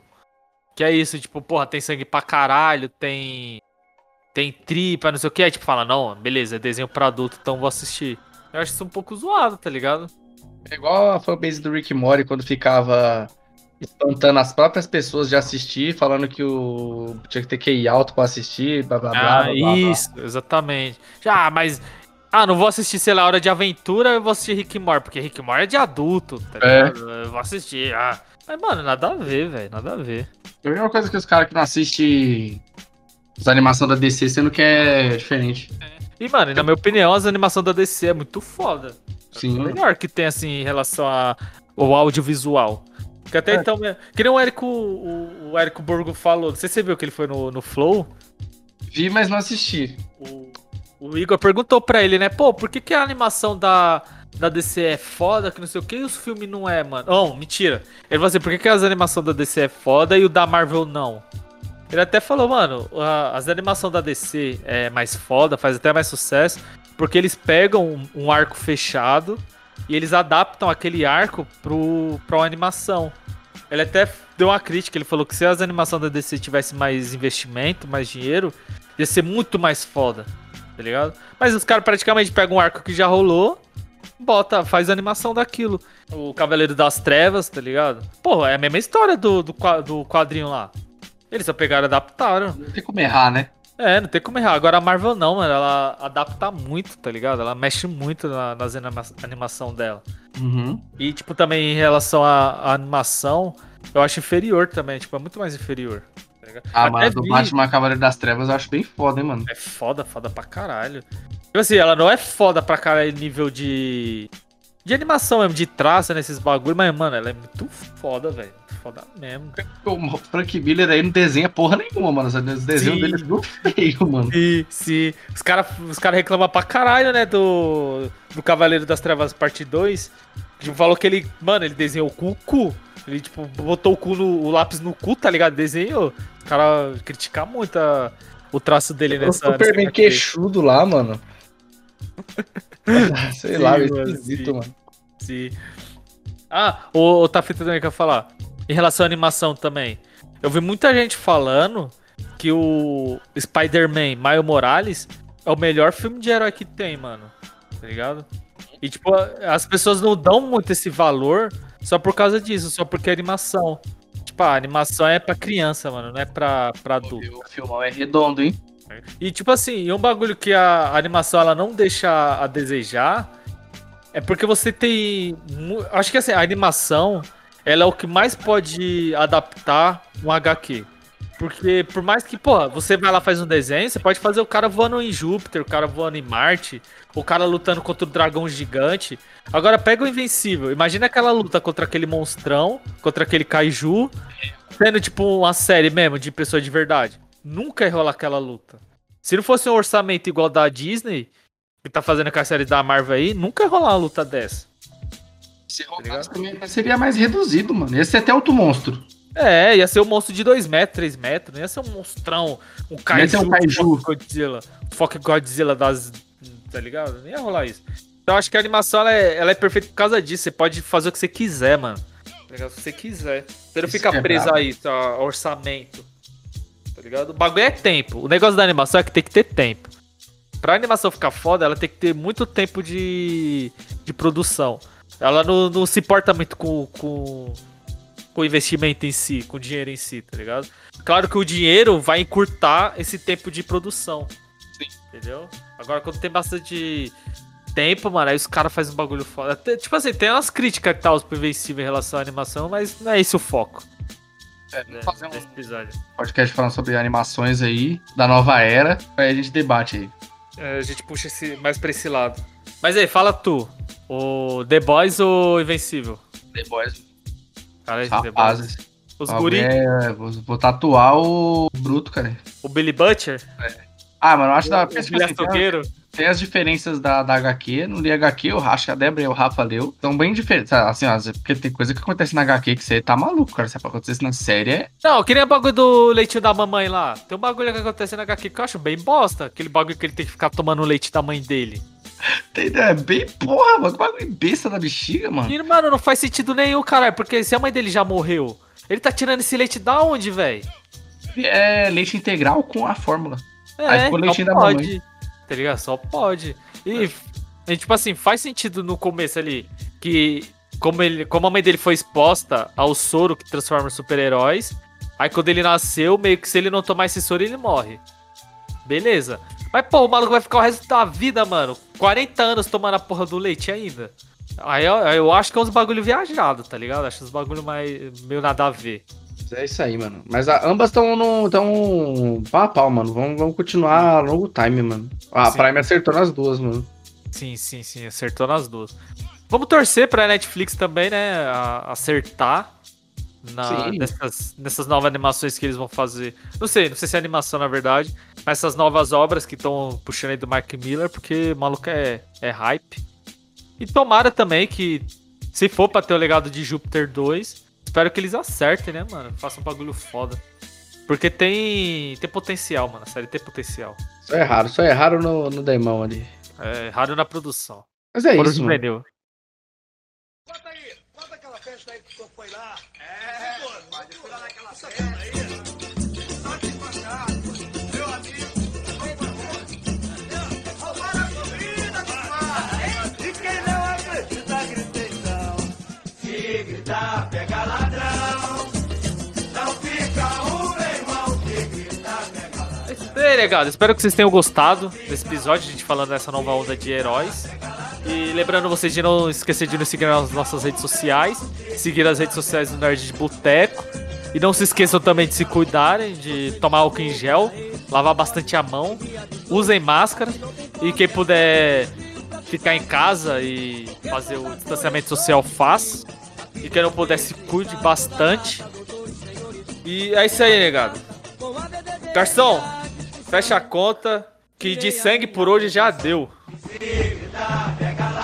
Que é isso, tipo, porra, tem sangue pra caralho, tem tem tripa, não sei o que. Aí tipo, fala, não, beleza, é desenho pra adulto, então vou assistir. Eu acho isso um pouco zoado, tá ligado? É igual a fanbase do Rick Mori quando ficava espantando as próprias pessoas de assistir, falando que o tinha que ter QI alto pra assistir, blá blá blá. ah, blá, blá, blá. isso, exatamente. Já, mas. Ah, não vou assistir, sei lá, Hora de Aventura, eu vou assistir Rick Morty, porque Rick Morty é de adulto, tá É. ligado? Eu vou assistir, ah. Mas, mano, nada a ver, velho, nada a ver. É a mesma coisa que os caras que não assistem as animações da DC, sendo que é diferente. E, mano, na minha opinião, as animações da DC é muito foda. Sim. O melhor que tem, assim, em relação ao audiovisual. Porque até então, né, que nem o Érico, o, o Érico Borgo falou, não sei se você viu que ele foi no, no Flow, Vi, mas não assisti. o, o Igor perguntou pra ele, né, pô, por que, que a animação da, da DC é foda, que não sei o que, e os filmes não é, mano? Não, mentira. Ele falou assim, por que, que as animações da DC é foda e o da Marvel não? Ele até falou, mano, as animações da DC é mais foda, faz até mais sucesso, porque eles pegam um, um arco fechado e eles adaptam aquele arco pro, pra uma animação. Ele até deu uma crítica, ele falou que se as animações da DC tivesse mais investimento, mais dinheiro, ia ser muito mais foda, tá ligado? Mas os caras praticamente pegam um arco que já rolou, bota, faz a animação daquilo. O Cavaleiro das Trevas, tá ligado? Pô, é a mesma história do, do, do quadrinho lá. Eles só pegaram e adaptaram. Não tem como errar, né? É, não tem como errar. Agora a Marvel não, mano. Ela adapta muito, tá ligado? Ela mexe muito na, nas anima animação dela. Uhum. E, tipo, também em relação à, à animação, eu acho inferior também. Tipo, é muito mais inferior. tá? Ah, Até mas do vi- Batman Cavaleiro das Trevas eu acho bem foda, hein, mano. É foda, foda pra caralho. Tipo assim, ela não é foda pra caralho nível de. De animação mesmo, de traça nesses bagulho, mas, mano, ela é muito foda, velho. Foda mesmo. O Frank Miller aí não desenha porra nenhuma, mano. Os desenhos Sim. dele é tudo feio, mano. Sim, sim. Os caras os cara reclamam pra caralho, né, do, do Cavaleiro das Trevas parte 2. Tipo, falou que ele, mano, ele desenhou com o cu. Ele, tipo, botou o cu no o lápis no cu, tá ligado? Desenhou. Os caras criticam muito a- o traço dele O nessa. Superman nessa HQ. queixudo lá, mano. (laughs) Sei lá, é Sim, mano, esquisito, sim. mano. Sim. Ah, o, o Tafita também quer falar. Em relação à animação também. Eu vi muita gente falando que o Spider-Man Miles Morales é o melhor filme de herói que tem, mano. Tá ligado? E, tipo, as pessoas não dão muito esse valor só por causa disso, só porque é animação. Tipo, a animação é pra criança, mano, não é pra, pra adulto. O filmão é redondo, hein? E, tipo assim, um bagulho que a animação ela não deixa a desejar é porque você tem. Acho que assim, a animação ela é o que mais pode adaptar um HQ. Porque por mais que, pô, você vai lá faz um desenho, você pode fazer o cara voando em Júpiter, o cara voando em Marte, o cara lutando contra o dragão gigante. Agora pega o Invencível, imagina aquela luta contra aquele monstrão, contra aquele kaiju, sendo tipo uma série mesmo de pessoa de verdade. Nunca ia rolar aquela luta. Se não fosse um orçamento igual da Disney, que tá fazendo com a série da Marvel aí, nunca ia rolar uma luta dessa. Se ligado? rolasse também seria mais reduzido, mano. Ia ser até outro monstro. É, ia ser um monstro de 2 metros, 3 metros, não ia ser um monstrão, um kaiju, ser um kaiju. Godzilla, Fuck Godzilla das, tá ligado? Não ia rolar isso. Então eu acho que a animação ela é, ela é perfeita por causa disso, você pode fazer o que você quiser, mano. Tá ligado? Se você quiser. Você não Isso fica é preso brabo. a isso, a orçamento. Tá ligado? O bagulho é tempo. O negócio da animação é que tem que ter tempo. Pra animação ficar foda, ela tem que ter muito tempo de, de produção. Ela não, não se importa muito com, com, com o investimento em si, com o dinheiro em si, tá ligado? Claro que o dinheiro vai encurtar esse tempo de produção. Sim. Entendeu? Agora, quando tem bastante tempo, mano, aí os caras fazem um bagulho foda. Tipo assim, tem umas críticas que tal pro Invencível em relação à animação, mas não é esse o foco É, né, vamos fazer um episódio. podcast falando sobre animações aí, da nova era. Aí a gente debate aí. É, a gente puxa esse, mais pra esse lado. Mas aí, fala tu. O The Boys ou Invencível? The Boys, Cara, os The Boys. rapazes. Os Ó, guri, é, vou, vou tatuar o Bruto, cara. o Billy Butcher, Ah, mano, eu acho da. o Billy assim, tem, as diferenças da, da HQ. Não li HQ, eu acho que a Débora e o Rafa leu. São bem diferentes. Assim, ó, porque tem coisa que acontece na HQ que você tá maluco, cara. Se acontecesse na série, é. Não, que nem o bagulho do leitinho da mamãe lá. Tem um bagulho que acontece na HQ que eu acho bem bosta. Aquele bagulho que ele tem que ficar tomando o leite da mãe dele. Tem- É bem porra, mano. Que bagulho besta da bexiga, mano. E, mano, não faz sentido nenhum, caralho. Porque se a mãe dele já morreu, ele tá tirando esse leite da onde, velho? É leite integral com a fórmula. É, Aí ficou só da pode. Tá ligado? Só pode. E, e, tipo assim, faz sentido no começo ali que como, ele, como a mãe dele foi exposta ao soro que transforma em super-heróis, aí quando ele nasceu, meio que se ele não tomar esse soro, ele morre. Beleza. Mas, pô, o maluco vai ficar o resto da vida, mano. 40 anos tomando a porra do leite ainda. Aí eu, eu acho que é uns bagulho viajado, tá ligado? Acho uns bagulho mais meio nada a ver. É isso aí, mano. Mas a- ambas estão no. tão pau a pau, mano. Vamos, vamos continuar a longo time, mano. A Sim. Prime acertou nas duas, mano. Sim, sim, sim, acertou nas duas. Vamos torcer pra Netflix também, né? a- acertar na, nessas, nessas novas animações que eles vão fazer. Não sei, não sei se é animação na verdade, mas essas novas obras que estão puxando aí do Mark Miller, porque o maluco é, é hype. E tomara também que, se for pra ter o legado de Júpiter 2, espero que eles acertem, né, mano? Façam um bagulho foda. Porque tem, tem potencial, mano. A série tem potencial. Só é raro, só é raro no, no Daimão ali. É raro na produção. Mas é isso, mano. Legado. Espero que vocês tenham gostado desse episódio, a gente falando dessa nova onda de heróis. E lembrando vocês de não esquecer de nos seguir nas nossas redes sociais, seguir as redes sociais do Nerd de Boteco. E não se esqueçam também de se cuidarem, de tomar álcool em gel, lavar bastante a mão, usem máscara. E quem puder ficar em casa e fazer o distanciamento social, faz. E quem não puder, se cuide bastante. E é isso aí, negado. Garçom, Fecha a conta que de sangue por hoje já deu. Se gritar, pega